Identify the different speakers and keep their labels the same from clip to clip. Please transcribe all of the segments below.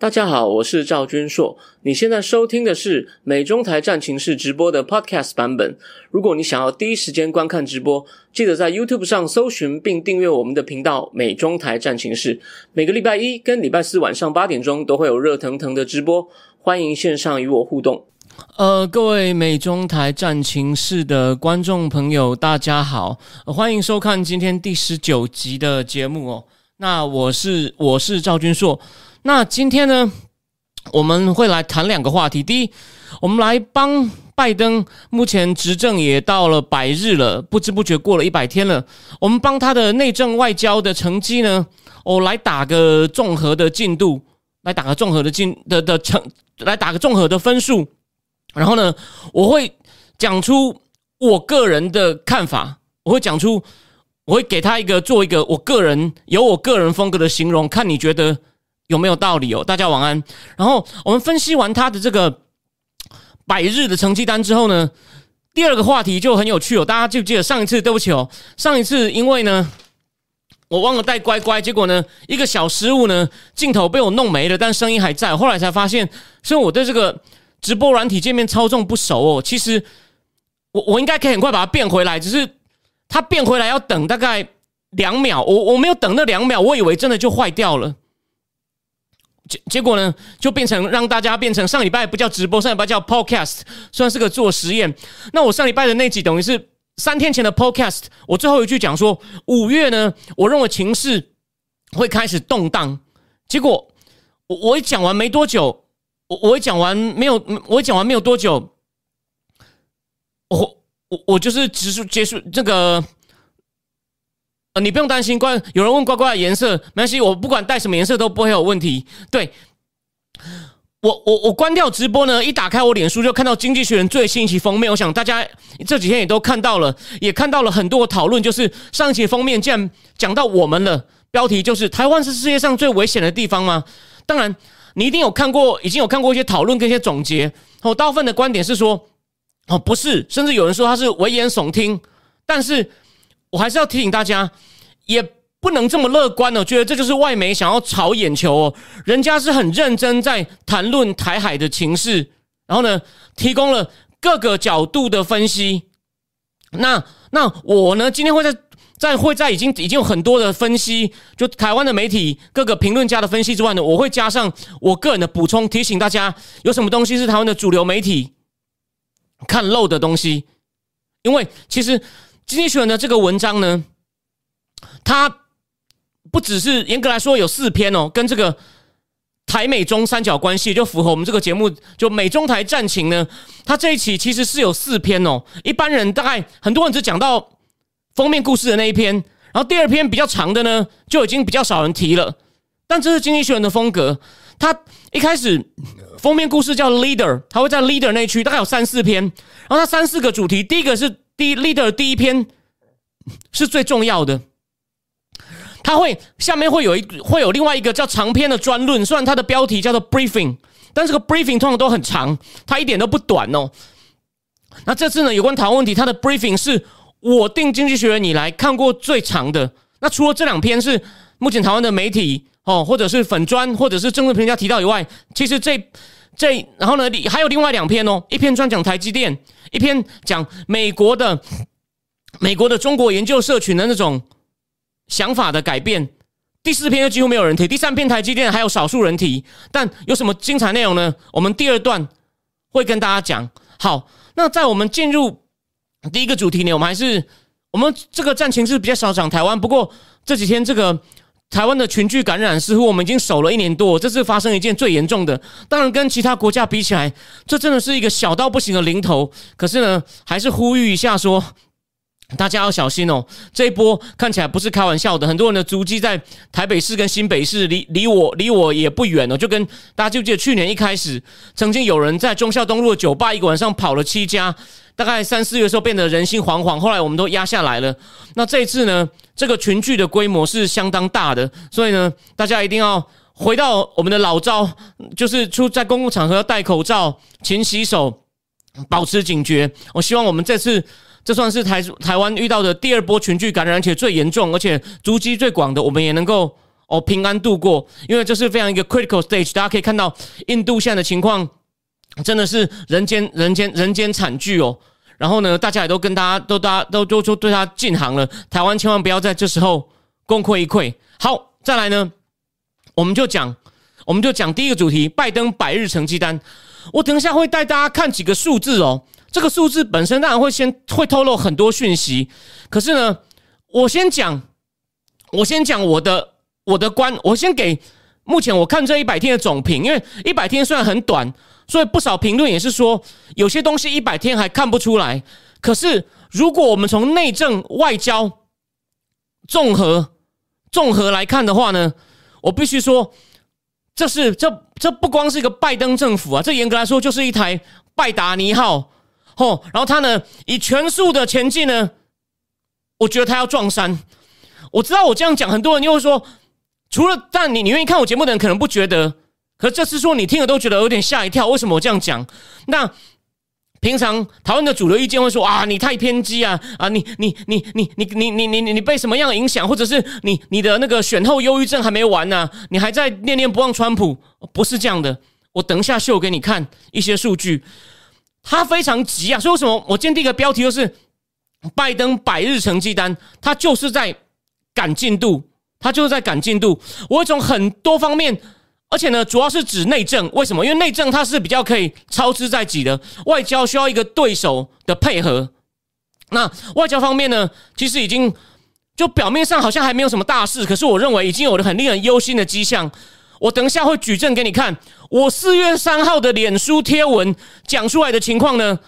Speaker 1: 大家好，我是赵君硕。你现在收听的是美中台战情室直播的 Podcast 版本。如果你想要第一时间观看直播，记得在 YouTube 上搜寻并订阅我们的频道“美中台战情室”。每个礼拜一跟礼拜四晚上八点钟都会有热腾腾的直播，欢迎线上与我互动。呃，各位美中台战情室的观众朋友，大家好，欢迎收看今天第十九集的节目哦。那我是我是赵君硕。那今天呢，我们会来谈两个话题。第一，我们来帮拜登，目前执政也到了百日了，不知不觉过了一百天了。我们帮他的内政外交的成绩呢，我来打个综合的进度，来打个综合的进的的成，来打个综合的分数。然后呢，我会讲出我个人的看法，我会讲出，我会给他一个做一个我个人有我个人风格的形容，看你觉得。有没有道理哦？大家晚安。然后我们分析完他的这个百日的成绩单之后呢，第二个话题就很有趣哦。大家记不记得上一次？对不起哦，上一次因为呢我忘了带乖乖，结果呢一个小失误呢，镜头被我弄没了，但声音还在。后来才发现，所以我对这个直播软体界面操纵不熟哦。其实我我应该可以很快把它变回来，只是它变回来要等大概两秒。我我没有等那两秒，我以为真的就坏掉了。结结果呢，就变成让大家变成上礼拜不叫直播，上礼拜叫 podcast，算是个做实验。那我上礼拜的那集等于是三天前的 podcast，我最后一句讲说五月呢，我认为情势会开始动荡。结果我我一讲完没多久，我我一讲完没有，我一讲完没有多久，我我我就是结束结束这个。呃你不用担心，关有人问乖乖的颜色，没关系，我不管带什么颜色都不会有问题。对我，我我关掉直播呢，一打开我脸书就看到《经济学人》最新一期封面。我想大家这几天也都看到了，也看到了很多讨论，就是上一期封面竟然讲到我们了，标题就是“台湾是世界上最危险的地方吗？”当然，你一定有看过，已经有看过一些讨论跟一些总结。哦，大部分的观点是说，哦，不是，甚至有人说他是危言耸听。但是我还是要提醒大家。也不能这么乐观哦，觉得这就是外媒想要炒眼球哦。人家是很认真在谈论台海的情势，然后呢，提供了各个角度的分析。那那我呢，今天会在在会在已经已经有很多的分析，就台湾的媒体各个评论家的分析之外呢，我会加上我个人的补充，提醒大家有什么东西是台湾的主流媒体看漏的东西。因为其实经济学人的这个文章呢。它不只是严格来说有四篇哦，跟这个台美中三角关系就符合我们这个节目，就美中台战情呢。它这一期其实是有四篇哦。一般人大概很多人只讲到封面故事的那一篇，然后第二篇比较长的呢，就已经比较少人提了。但这是经济学人的风格，他一开始封面故事叫 Leader，他会在 Leader 那区大概有三四篇，然后他三四个主题，第一个是第 Leader 第一篇是最重要的。它会下面会有一会有另外一个叫长篇的专论，虽然它的标题叫做 briefing，但这个 briefing 通常都很长，它一点都不短哦。那这次呢，有关台湾问题，它的 briefing 是我定经济学人以来看过最长的。那除了这两篇是目前台湾的媒体哦，或者是粉砖，或者是政治评论家提到以外，其实这这然后呢，还有另外两篇哦，一篇专讲台积电，一篇讲美国的美国的中国研究社群的那种。想法的改变，第四篇就几乎没有人提，第三篇台积电还有少数人提，但有什么精彩内容呢？我们第二段会跟大家讲。好，那在我们进入第一个主题呢，我们还是我们这个战情是比较少讲台湾，不过这几天这个台湾的群聚感染似乎我们已经守了一年多，这次发生一件最严重的，当然跟其他国家比起来，这真的是一个小到不行的零头，可是呢，还是呼吁一下说。大家要小心哦！这一波看起来不是开玩笑的，很多人的足迹在台北市跟新北市，离离我离我也不远哦。就跟大家记不记得去年一开始，曾经有人在忠孝东路的酒吧一个晚上跑了七家，大概三四月的时候变得人心惶惶，后来我们都压下来了。那这一次呢，这个群聚的规模是相当大的，所以呢，大家一定要回到我们的老招，就是出在公共场合要戴口罩、勤洗手、保持警觉。我希望我们这次。这算是台台湾遇到的第二波群聚感染，而且最严重，而且足迹最广的，我们也能够哦平安度过，因为这是非常一个 critical stage。大家可以看到印度现在的情况真的是人间人间人间惨剧哦。然后呢，大家也都跟大家都大家都都都对他进行了。台湾千万不要在这时候功亏一篑。好，再来呢，我们就讲我们就讲第一个主题：拜登百日成绩单。我等一下会带大家看几个数字哦。这个数字本身当然会先会透露很多讯息，可是呢，我先讲，我先讲我的我的观，我先给目前我看这一百天的总评，因为一百天虽然很短，所以不少评论也是说有些东西一百天还看不出来。可是如果我们从内政外交综合综合来看的话呢，我必须说，这是这这不光是一个拜登政府啊，这严格来说就是一台拜达尼号。哦，然后他呢以全速的前进呢，我觉得他要撞山。我知道我这样讲，很多人又会说，除了但你你愿意看我节目的人可能不觉得，可这次说你听了都觉得有点吓一跳。为什么我这样讲？那平常讨论的主流意见会说啊，你太偏激啊啊，你你你你你你你你你你被什么样的影响，或者是你你的那个选后忧郁症还没完呢？你还在念念不忘川普？不是这样的，我等一下秀给你看一些数据。他非常急啊，所以为什么我今天第一个标题就是拜登百日成绩单？他就是在赶进度，他就是在赶进度。我从很多方面，而且呢，主要是指内政。为什么？因为内政它是比较可以操之在己的，外交需要一个对手的配合。那外交方面呢，其实已经就表面上好像还没有什么大事，可是我认为已经有了很令人忧心的迹象。我等一下会举证给你看。我四月三号的脸书贴文讲出来的情况呢，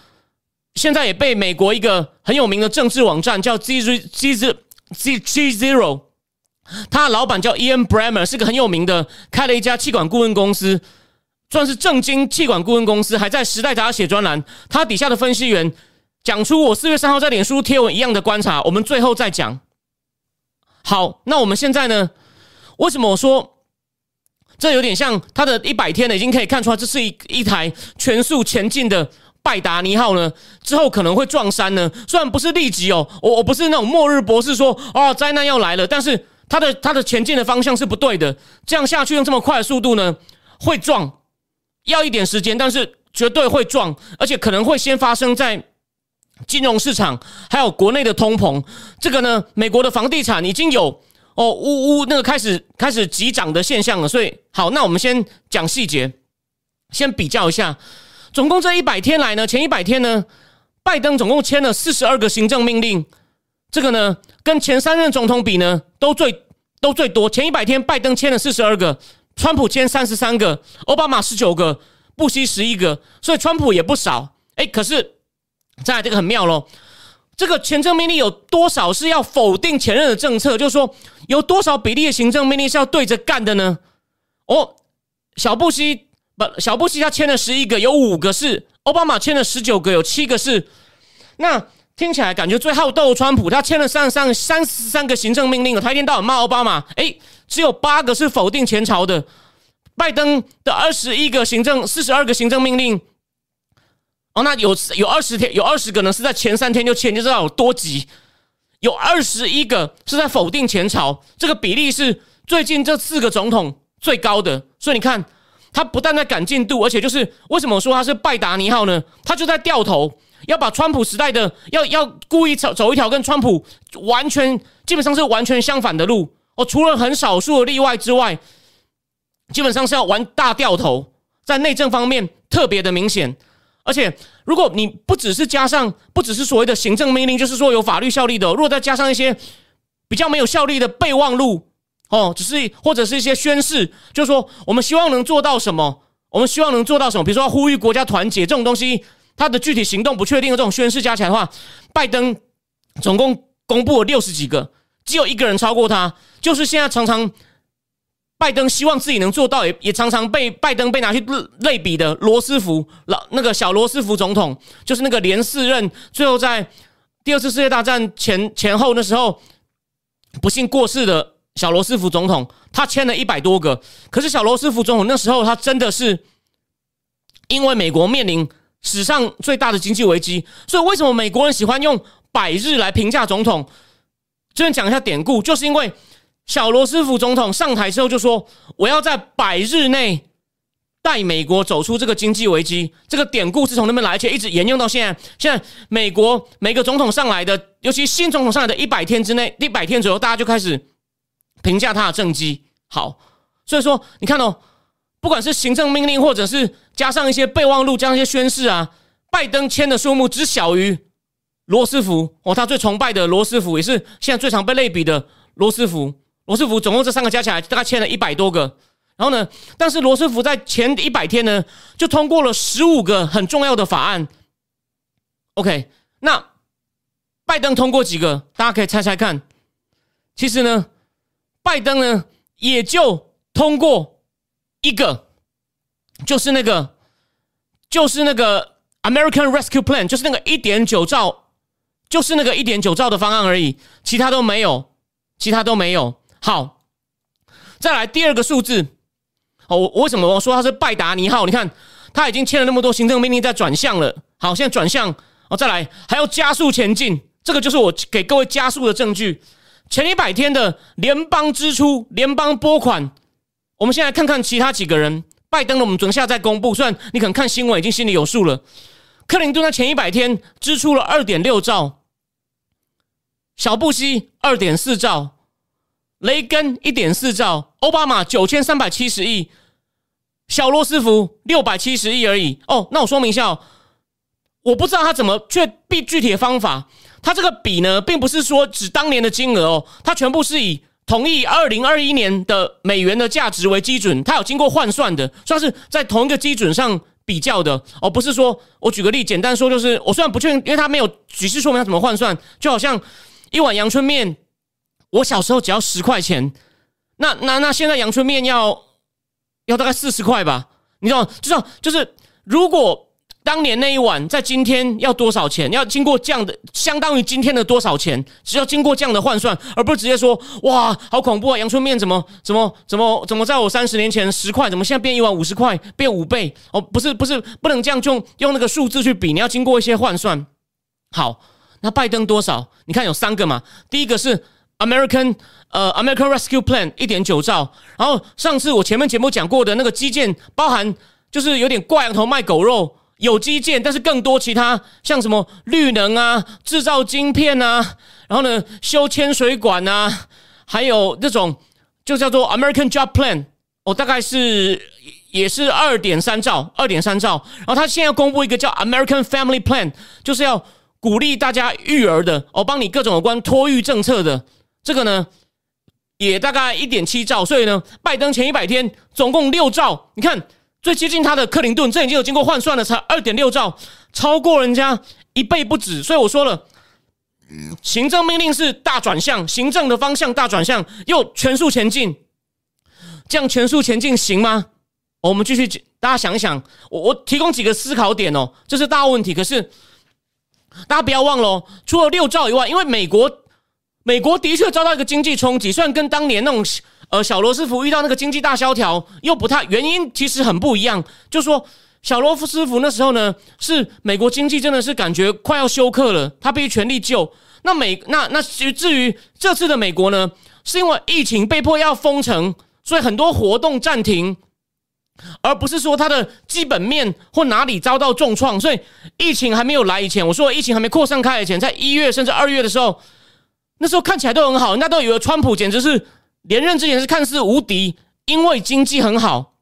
Speaker 1: 现在也被美国一个很有名的政治网站叫 G Z G Z G Zero，他的老板叫 Ian Bremer，是个很有名的，开了一家气管顾问公司，算是正经气管顾问公司，还在时代杂志写专栏。他底下的分析员讲出我四月三号在脸书贴文一样的观察，我们最后再讲。好，那我们现在呢？为什么我说？这有点像他的一百天了，已经可以看出来，这是一一台全速前进的拜达尼号呢。之后可能会撞山呢，虽然不是立即哦，我我不是那种末日博士说哦灾难要来了，但是它的它的前进的方向是不对的。这样下去用这么快的速度呢，会撞，要一点时间，但是绝对会撞，而且可能会先发生在金融市场，还有国内的通膨。这个呢，美国的房地产已经有。哦，呜呜，那个开始开始急涨的现象了，所以好，那我们先讲细节，先比较一下，总共这一百天来呢，前一百天呢，拜登总共签了四十二个行政命令，这个呢，跟前三任总统比呢，都最都最多，前一百天拜登签了四十二个，川普签三十三个，奥巴马十九个，布希十一个，所以川普也不少，哎，可是再来这个很妙喽。这个行政命令有多少是要否定前任的政策？就是说，有多少比例的行政命令是要对着干的呢？哦，小布希不，小布希他签了十一个，有五个是；奥巴马签了十九个，有七个是。那听起来感觉最好斗川普，他签了三三三十三个行政命令了，他一天到晚骂奥巴马。诶，只有八个是否定前朝的。拜登的二十一个行政，四十二个行政命令。哦，那有有二十天，有二十个呢，是在前三天就签，就知道有多急。有二十一个是在否定前朝，这个比例是最近这四个总统最高的。所以你看，他不但在赶进度，而且就是为什么说他是拜达尼号呢？他就在掉头，要把川普时代的要要故意走走一条跟川普完全基本上是完全相反的路。哦，除了很少数的例外之外，基本上是要玩大掉头，在内政方面特别的明显。而且，如果你不只是加上，不只是所谓的行政命令，就是说有法律效力的，如果再加上一些比较没有效力的备忘录，哦，只是或者是一些宣誓，就是说我们希望能做到什么，我们希望能做到什么，比如说呼吁国家团结这种东西，他的具体行动不确定的这种宣誓加起来的话，拜登总共公布了六十几个，只有一个人超过他，就是现在常常。拜登希望自己能做到，也也常常被拜登被拿去类比的罗斯福老那个小罗斯福总统，就是那个连四任，最后在第二次世界大战前前后那时候不幸过世的小罗斯福总统，他签了一百多个。可是小罗斯福总统那时候他真的是因为美国面临史上最大的经济危机，所以为什么美国人喜欢用百日来评价总统？这边讲一下典故，就是因为。小罗斯福总统上台之后就说，我要在百日内带美国走出这个经济危机。这个典故是从那边来，而且一直沿用到现在。现在美国每个总统上来的，尤其新总统上来的一百天之内，一百天左右，大家就开始评价他的政绩好。所以说，你看哦，不管是行政命令，或者是加上一些备忘录，加上一些宣誓啊，拜登签的数目只小于罗斯福哦，他最崇拜的罗斯福，也是现在最常被类比的罗斯福。罗斯福总共这三个加起来大概签了一百多个，然后呢，但是罗斯福在前一百天呢就通过了十五个很重要的法案。OK，那拜登通过几个？大家可以猜猜看。其实呢，拜登呢也就通过一个，就是那个，就是那个 American Rescue Plan，就是那个一点九兆，就是那个一点九兆的方案而已，其他都没有，其他都没有。好，再来第二个数字。哦，我为什么我说他是拜达尼号？你看他已经签了那么多行政命令，在转向了。好，现在转向哦，再来还要加速前进。这个就是我给各位加速的证据。前一百天的联邦支出、联邦拨款，我们先来看看其他几个人。拜登的，我们等下再公布。虽然你可能看新闻已经心里有数了。克林顿在前一百天支出了二点六兆，小布希二点四兆。雷根一点四兆，奥巴马九千三百七十亿，小罗斯福六百七十亿而已。哦，那我说明一下哦，我不知道他怎么却必具体的方法。他这个比呢，并不是说指当年的金额哦，他全部是以同意二零二一年的美元的价值为基准，它有经过换算的，算是在同一个基准上比较的哦，不是说我举个例，简单说就是，我虽然不确定，因为它没有举示说明它怎么换算，就好像一碗阳春面。我小时候只要十块钱，那那那现在阳春面要要大概四十块吧？你知道，知道就是如果当年那一碗在今天要多少钱？要经过这样的，相当于今天的多少钱？只要经过这样的换算，而不是直接说哇，好恐怖啊！阳春面怎么怎么怎么怎么在我三十年前十块，怎么现在变一碗五十块，变五倍？哦，不是不是，不能这样用用那个数字去比，你要经过一些换算。好，那拜登多少？你看有三个嘛，第一个是。American 呃，American Rescue Plan 一点九兆，然后上次我前面节目讲过的那个基建，包含就是有点挂羊头卖狗肉，有基建，但是更多其他像什么绿能啊、制造晶片啊，然后呢修铅水管啊，还有这种就叫做 American Job Plan，哦，大概是也是二点三兆，二点三兆，然后他现在要公布一个叫 American Family Plan，就是要鼓励大家育儿的，哦，帮你各种有关托育政策的。这个呢，也大概一点七兆，所以呢，拜登前一百天总共六兆。你看，最接近他的克林顿，这已经有经过换算了，才二点六兆，超过人家一倍不止。所以我说了，行政命令是大转向，行政的方向大转向，又全速前进，这样全速前进行吗？我们继续，大家想一想，我我提供几个思考点哦，这是大问题。可是大家不要忘了哦，除了六兆以外，因为美国。美国的确遭到一个经济冲击，虽然跟当年那种呃小罗斯福遇到那个经济大萧条又不太原因，其实很不一样。就说小罗斯福那时候呢，是美国经济真的是感觉快要休克了，他必须全力救。那美那那至于这次的美国呢，是因为疫情被迫要封城，所以很多活动暂停，而不是说它的基本面或哪里遭到重创。所以疫情还没有来以前，我说疫情还没扩散开以前，在一月甚至二月的时候。那时候看起来都很好，人家都以为川普简直是连任之前是看似无敌，因为经济很好。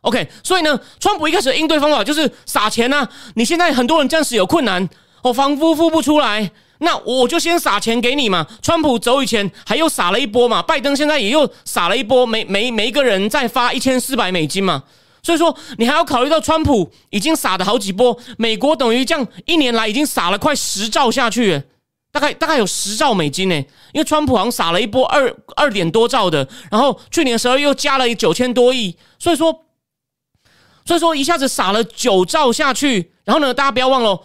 Speaker 1: OK，所以呢，川普一开始的应对方法就是撒钱呐。你现在很多人暂时有困难，哦，房租付不出来，那我就先撒钱给你嘛。川普走以前还又撒了一波嘛，拜登现在也又撒了一波，每每每一个人再发一千四百美金嘛。所以说，你还要考虑到川普已经撒了好几波，美国等于这样一年来已经撒了快十兆下去。大概大概有十兆美金呢，因为川普好像撒了一波二二点多兆的，然后去年十二月又加了九千多亿，所以说，所以说一下子撒了九兆下去，然后呢，大家不要忘了，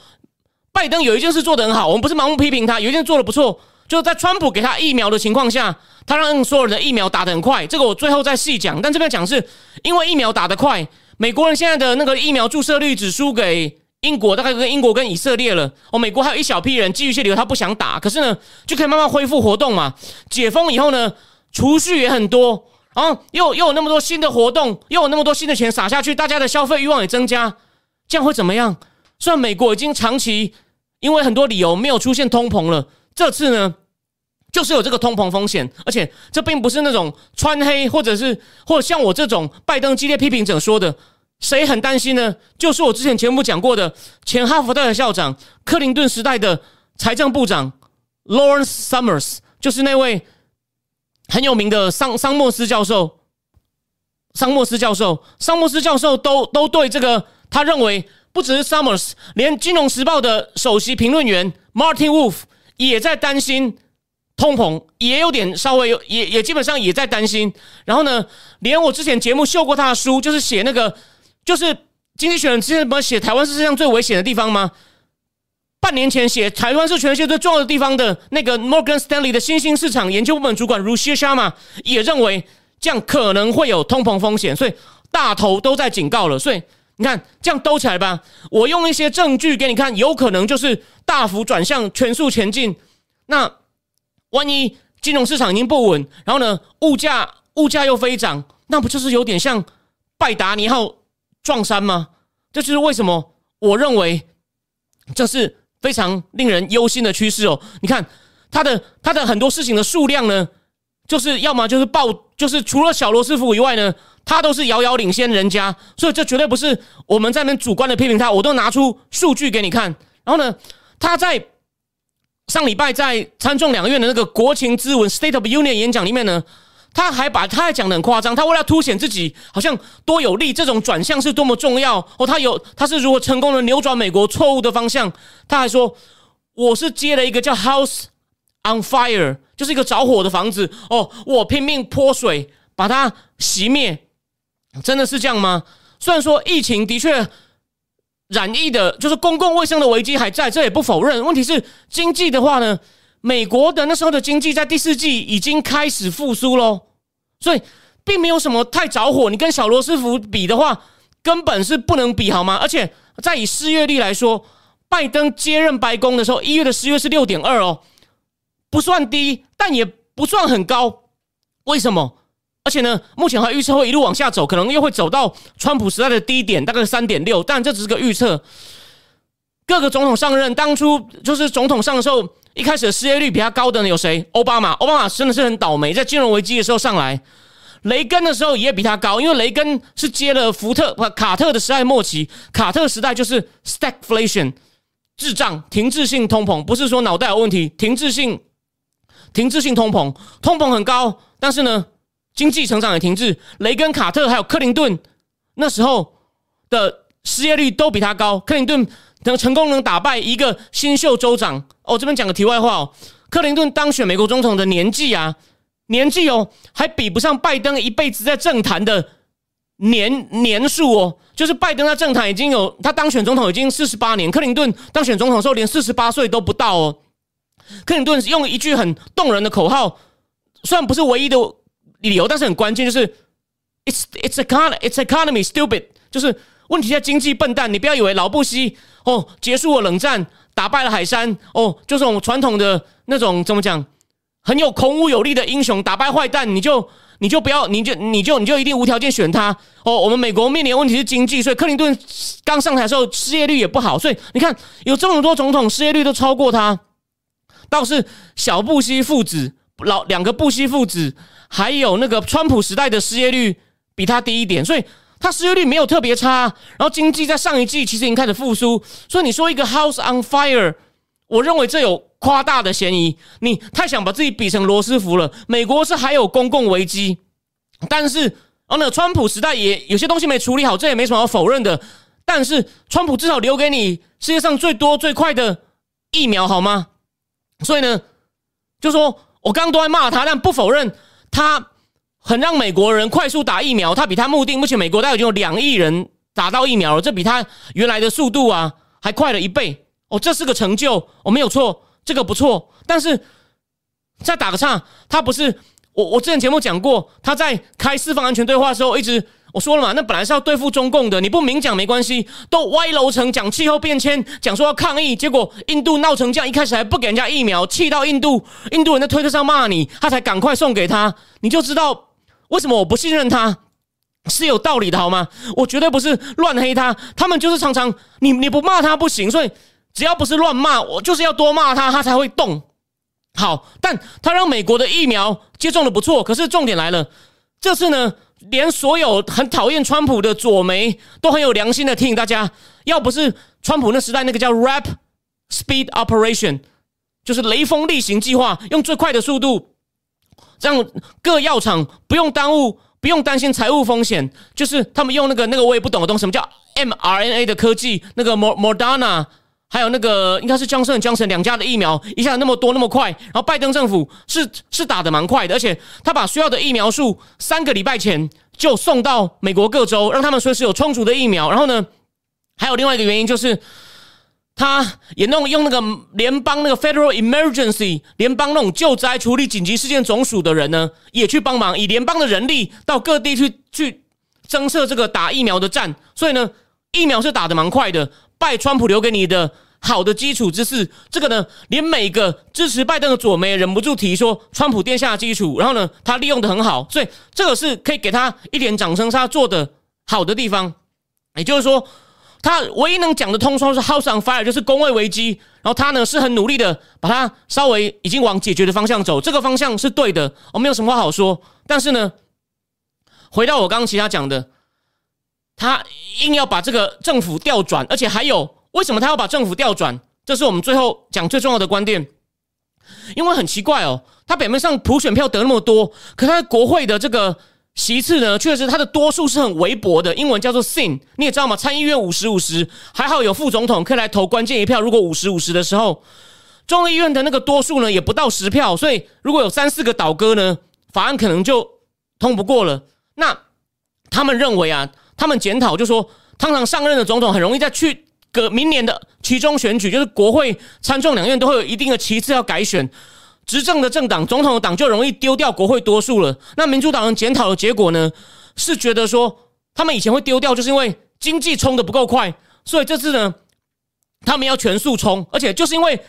Speaker 1: 拜登有一件事做得很好，我们不是盲目批评他，有一件做的不错，就是在川普给他疫苗的情况下，他让所有人的疫苗打得很快，这个我最后再细讲，但这边讲是因为疫苗打得快，美国人现在的那个疫苗注射率只输给。英国大概跟英国跟以色列了。哦，美国还有一小批人基于一些理由他不想打，可是呢就可以慢慢恢复活动嘛。解封以后呢，储蓄也很多，然后又又有那么多新的活动，又有那么多新的钱撒下去，大家的消费欲望也增加，这样会怎么样？虽然美国已经长期因为很多理由没有出现通膨了，这次呢，就是有这个通膨风险，而且这并不是那种穿黑或者是或者像我这种拜登激烈批评者说的，谁很担心呢？就是我之前节目讲过的前哈佛大学校长克林顿时代的财政部长 Lawrence Summers，就是那位很有名的桑桑莫斯教授，桑莫斯教授，桑莫斯教授都都对这个他认为。不只是 Summers，连《金融时报》的首席评论员 Martin Wolf 也在担心通膨，也有点稍微有，也也基本上也在担心。然后呢，连我之前节目秀过他的书，就是写那个，就是《经济学人》之前不是写台湾是世界上最危险的地方吗？半年前写台湾是全世界最重要的地方的那个 Morgan Stanley 的新兴市场研究部门主管 Ruchir Sharma 也认为这样可能会有通膨风险，所以大头都在警告了，所以。你看，这样兜起来吧。我用一些证据给你看，有可能就是大幅转向全速前进。那万一金融市场已经不稳，然后呢，物价物价又飞涨，那不就是有点像拜达尼号撞山吗？这就是为什么我认为这是非常令人忧心的趋势哦。你看，他的他的很多事情的数量呢，就是要么就是爆，就是除了小罗斯福以外呢。他都是遥遥领先人家，所以这绝对不是我们在那边主观的批评他。我都拿出数据给你看。然后呢，他在上礼拜在参众两院的那个国情咨文 （State of Union） 演讲里面呢，他还把他还讲的很夸张。他为了凸显自己好像多有利，这种转向是多么重要哦。他有他是如何成功的扭转美国错误的方向。他还说：“我是接了一个叫 House on Fire，就是一个着火的房子哦，我拼命泼水把它熄灭。”真的是这样吗？虽然说疫情的确染疫的，就是公共卫生的危机还在，这也不否认。问题是经济的话呢？美国的那时候的经济在第四季已经开始复苏喽，所以并没有什么太着火。你跟小罗斯福比的话，根本是不能比，好吗？而且在以失业率来说，拜登接任白宫的时候，一月的失业是六点二哦，不算低，但也不算很高。为什么？而且呢，目前还预测会一路往下走，可能又会走到川普时代的低点，大概三点六。但这只是个预测。各个总统上任，当初就是总统上的时候，一开始的失业率比他高的有谁？奥巴马，奥巴马真的是很倒霉，在金融危机的时候上来。雷根的时候也比他高，因为雷根是接了福特不卡特的时代末期，卡特时代就是 stagflation，滞胀、停滞性通膨，不是说脑袋有问题，停滞性、停滞性通膨，通膨很高，但是呢？经济成长也停滞，雷根、卡特还有克林顿那时候的失业率都比他高。克林顿能成功能打败一个新秀州长哦。这边讲个题外话哦，克林顿当选美国总统的年纪啊，年纪哦还比不上拜登一辈子在政坛的年年数哦。就是拜登在政坛已经有他当选总统已经四十八年，克林顿当选总统的时候连四十八岁都不到哦。克林顿用一句很动人的口号，虽然不是唯一的。理由，但是很关键，就是 it's it's economy it's economy stupid，就是问题在经济笨蛋。你不要以为老布希哦结束了冷战，打败了海山哦，就是我们传统的那种怎么讲，很有孔武有力的英雄，打败坏蛋，你就你就不要，你就你就你就一定无条件选他哦。我们美国面临问题是经济，所以克林顿刚上台的时候失业率也不好，所以你看有这么多总统失业率都超过他，倒是小布希父子老两个布希父子。还有那个川普时代的失业率比他低一点，所以他失业率没有特别差。然后经济在上一季其实已经开始复苏，所以你说一个 house on fire，我认为这有夸大的嫌疑。你太想把自己比成罗斯福了。美国是还有公共危机，但是哦，那川普时代也有些东西没处理好，这也没什么好否认的。但是川普至少留给你世界上最多最快的疫苗，好吗？所以呢，就说我刚刚都在骂他，但不否认。他很让美国人快速打疫苗，他比他目定，目前美国大概已经有两亿人打到疫苗了，这比他原来的速度啊还快了一倍哦，这是个成就，我没有错，这个不错。但是再打个岔，他不是我我之前节目讲过，他在开四方安全对话的时候，一直我说了嘛，那本来是要对付中共的，你不明讲没关系，都歪楼层讲气候变迁，讲说要抗议，结果印度闹成这样，一开始还不给人家疫苗，气到印度，印度人在推特上骂你，他才赶快送给他，你就知道为什么我不信任他是有道理的好吗？我绝对不是乱黑他，他们就是常常你你不骂他不行，所以只要不是乱骂，我就是要多骂他，他才会动。好，但他让美国的疫苗接种的不错，可是重点来了，这次呢，连所有很讨厌川普的左媒都很有良心的提醒大家，要不是川普那时代那个叫 Rap Speed Operation，就是雷锋例行计划，用最快的速度让各药厂不用耽误，不用担心财务风险，就是他们用那个那个我也不懂的东西，什么叫 mRNA 的科技，那个莫莫达纳。还有那个应该是江森、江森两家的疫苗，一下那么多那么快，然后拜登政府是是打的蛮快的，而且他把需要的疫苗数三个礼拜前就送到美国各州，让他们随时有充足的疫苗。然后呢，还有另外一个原因就是，他也弄用那个联邦那个 Federal Emergency 联邦那种救灾处理紧急事件总署的人呢，也去帮忙，以联邦的人力到各地去去增设这个打疫苗的站，所以呢，疫苗是打的蛮快的。拜川普留给你的好的基础知识，这个呢，连每个支持拜登的左媒也忍不住提说，川普殿下的基础，然后呢，他利用的很好，所以这个是可以给他一点掌声，他做的好的地方。也就是说，他唯一能讲的通说是 House on fire，就是工位危机，然后他呢是很努力的把它稍微已经往解决的方向走，这个方向是对的，我没有什么话好说。但是呢，回到我刚刚其他讲的。他硬要把这个政府调转，而且还有为什么他要把政府调转？这是我们最后讲最重要的观点。因为很奇怪哦，他表面上普选票得那么多，可他国会的这个其次呢，确实他的多数是很微薄的。英文叫做 “sin”，你也知道吗？参议院五十五十，还好有副总统可以来投关键一票。如果五十五十的时候，众议院的那个多数呢，也不到十票，所以如果有三四个倒戈呢，法案可能就通不过了。那他们认为啊。他们检讨就说，通常上任的总统很容易在去个明年的其中选举，就是国会参众两院都会有一定的旗次要改选，执政的政党总统的党就容易丢掉国会多数了。那民主党人检讨的结果呢，是觉得说他们以前会丢掉，就是因为经济冲的不够快，所以这次呢，他们要全速冲，而且就是因为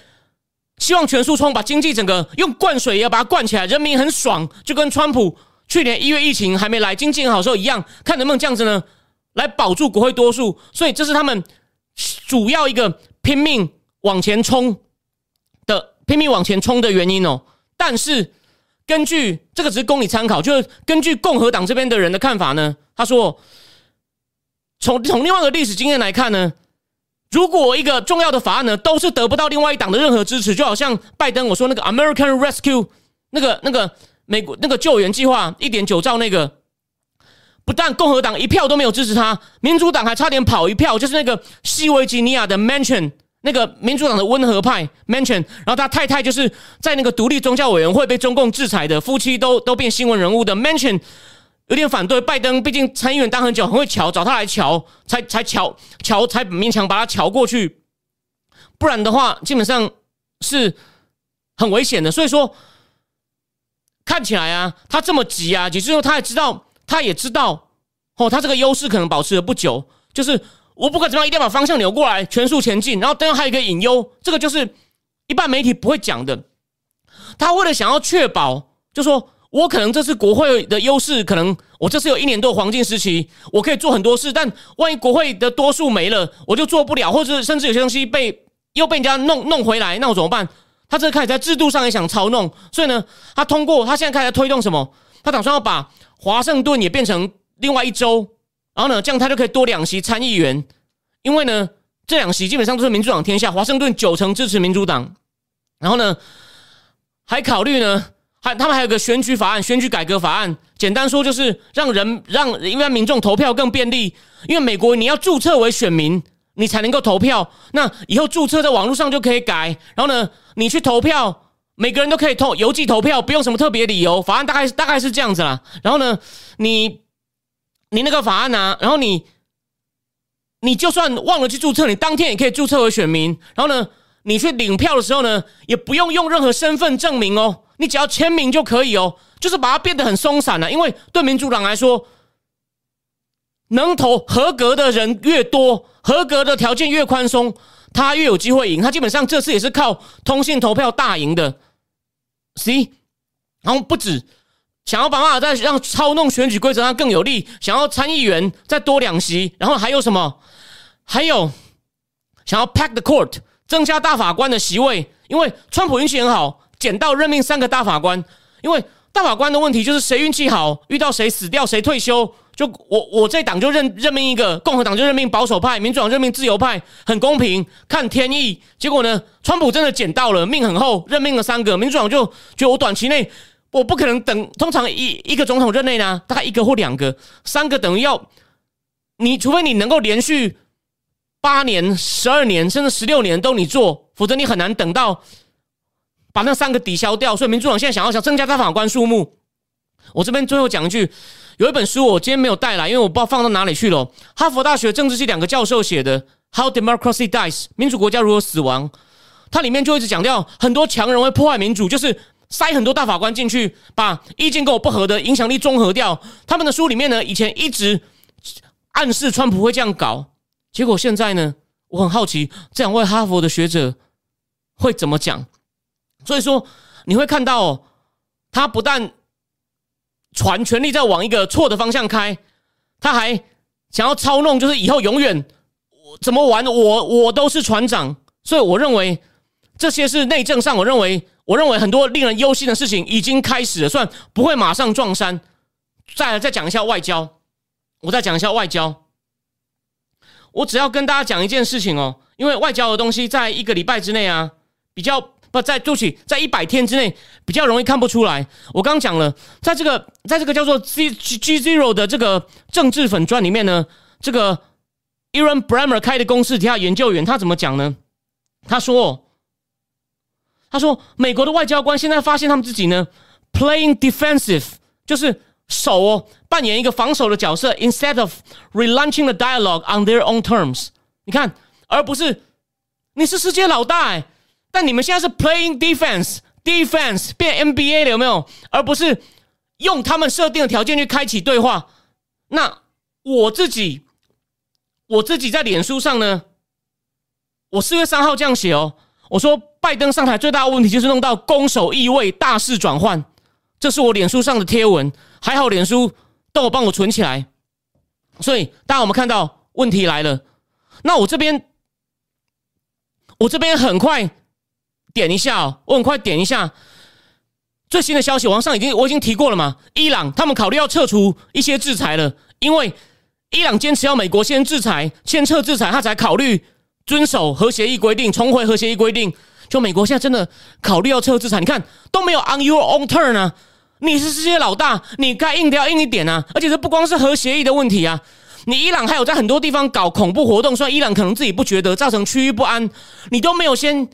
Speaker 1: 希望全速冲，把经济整个用灌水也要把它灌起来，人民很爽，就跟川普去年一月疫情还没来，经济很好时候一样，看能不能这样子呢？来保住国会多数，所以这是他们主要一个拼命往前冲拼命往前冲的原因哦。但是根据这个只是供你参考，就是根据共和党这边的人的看法呢，他说，从从另外一个历史经验来看呢，如果一个重要的法案呢都是得不到另外一党的任何支持，就好像拜登我说那个 American Rescue 那个那个美国那个救援计划一点九兆那个。不但共和党一票都没有支持他，民主党还差点跑一票，就是那个西维吉尼亚的 Mansion，那个民主党的温和派 Mention，然后他太太就是在那个独立宗教委员会被中共制裁的夫妻，都都变新闻人物的 Mention，有点反对拜登，毕竟参议员当很久，很会瞧，找他来瞧，才才瞧瞧，才勉强把他瞧过去，不然的话，基本上是很危险的。所以说，看起来啊，他这么急啊，也就是说，他也知道。他也知道，哦，他这个优势可能保持了不久，就是我不管怎么样，一定要把方向扭过来，全速前进。然后，当然还有一个隐忧，这个就是一般媒体不会讲的。他为了想要确保，就说我可能这次国会的优势，可能我这次有一年多黄金时期，我可以做很多事。但万一国会的多数没了，我就做不了，或者甚至有些东西被又被人家弄弄回来，那我怎么办？他这开始在制度上也想操弄，所以呢，他通过他现在开始推动什么？他打算要把。华盛顿也变成另外一州，然后呢，这样他就可以多两席参议员，因为呢，这两席基本上都是民主党天下。华盛顿九成支持民主党，然后呢，还考虑呢，还他们还有个选举法案，选举改革法案。简单说就是让人让一般民众投票更便利，因为美国你要注册为选民，你才能够投票。那以后注册在网络上就可以改，然后呢，你去投票。每个人都可以投邮寄投票，不用什么特别理由。法案大概大概是这样子啦。然后呢，你你那个法案呢，然后你你就算忘了去注册，你当天也可以注册为选民。然后呢，你去领票的时候呢，也不用用任何身份证明哦，你只要签名就可以哦。就是把它变得很松散了，因为对民主党来说，能投合格的人越多，合格的条件越宽松，他越有机会赢。他基本上这次也是靠通信投票大赢的。C，然后不止想要把办法再让操弄选举规则上更有利，想要参议员再多两席，然后还有什么？还有想要 pack the court，增加大法官的席位，因为川普运气很好，捡到任命三个大法官，因为。大法官的问题就是谁运气好，遇到谁死掉谁退休，就我我这党就任任命一个，共和党就任命保守派，民主党任命自由派，很公平，看天意。结果呢，川普真的捡到了，命很厚，任命了三个，民主党就觉得我短期内我不可能等，通常一一个总统任内呢，大概一个或两个，三个等于要你除非你能够连续八年、十二年甚至十六年都你做，否则你很难等到。把那三个抵消掉，所以民主党现在想要想增加大法官数目。我这边最后讲一句，有一本书我今天没有带来，因为我不知道放到哪里去了。哈佛大学政治系两个教授写的《How Democracy Dies》，民主国家如何死亡。它里面就一直讲掉很多强人会破坏民主，就是塞很多大法官进去，把意见跟我不合的影响力综合掉。他们的书里面呢，以前一直暗示川普会这样搞，结果现在呢，我很好奇这两位哈佛的学者会怎么讲。所以说，你会看到他不但船全力在往一个错的方向开，他还想要操弄，就是以后永远我怎么玩，我我都是船长。所以我认为这些是内政上，我认为我认为很多令人忧心的事情已经开始了，虽然不会马上撞山。再来再讲一下外交，我再讲一下外交。我只要跟大家讲一件事情哦，因为外交的东西在一个礼拜之内啊，比较。不在对不起，在一百天之内比较容易看不出来。我刚讲了，在这个在这个叫做 G G Zero 的这个政治粉砖里面呢，这个 iranbramer 开的公司底下研究员他怎么讲呢？他说：“他说美国的外交官现在发现他们自己呢 playing defensive，就是守哦，扮演一个防守的角色，instead of relaunching the dialogue on their own terms。你看，而不是你是世界老大哎。”但你们现在是 playing defense，defense 变 NBA 了有没有？而不是用他们设定的条件去开启对话。那我自己，我自己在脸书上呢，我四月三号这样写哦，我说拜登上台最大的问题就是弄到攻守易位，大势转换。这是我脸书上的贴文，还好脸书都有帮我存起来。所以大家我们看到问题来了，那我这边，我这边很快。点一下哦，我很快点一下最新的消息。网上已经我已经提过了嘛，伊朗他们考虑要撤除一些制裁了，因为伊朗坚持要美国先制裁，先撤制裁，他才考虑遵守核协议规定，重回核协议规定。就美国现在真的考虑要撤制裁，你看都没有 on your own turn 啊！你是世界老大，你该硬的要硬一点啊！而且这不光是核协议的问题啊，你伊朗还有在很多地方搞恐怖活动，虽然伊朗可能自己不觉得，造成区域不安，你都没有先。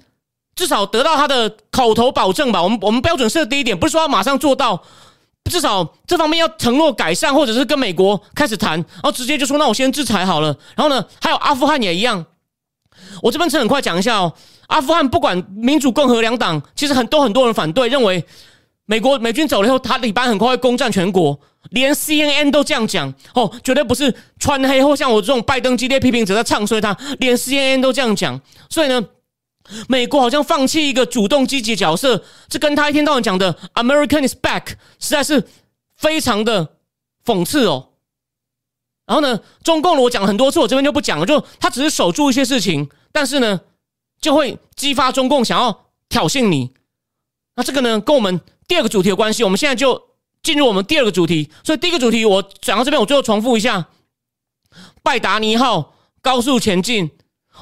Speaker 1: 至少得到他的口头保证吧。我们我们标准设低一点，不是说要马上做到，至少这方面要承诺改善，或者是跟美国开始谈，然后直接就说那我先制裁好了。然后呢，还有阿富汗也一样。我这边趁很快讲一下哦。阿富汗不管民主共和两党，其实很多很多人反对，认为美国美军走了以后，塔利班很快会攻占全国。连 CNN 都这样讲哦，绝对不是穿黑或像我这种拜登激烈批评者在唱衰他，连 CNN 都这样讲。所以呢。美国好像放弃一个主动积极角色，这跟他一天到晚讲的 “American is back” 实在是非常的讽刺哦。然后呢，中共我讲了很多次，我这边就不讲了。就他只是守住一些事情，但是呢，就会激发中共想要挑衅你。那这个呢，跟我们第二个主题有关系。我们现在就进入我们第二个主题。所以第一个主题我讲到这边，我最后重复一下：拜达尼号高速前进。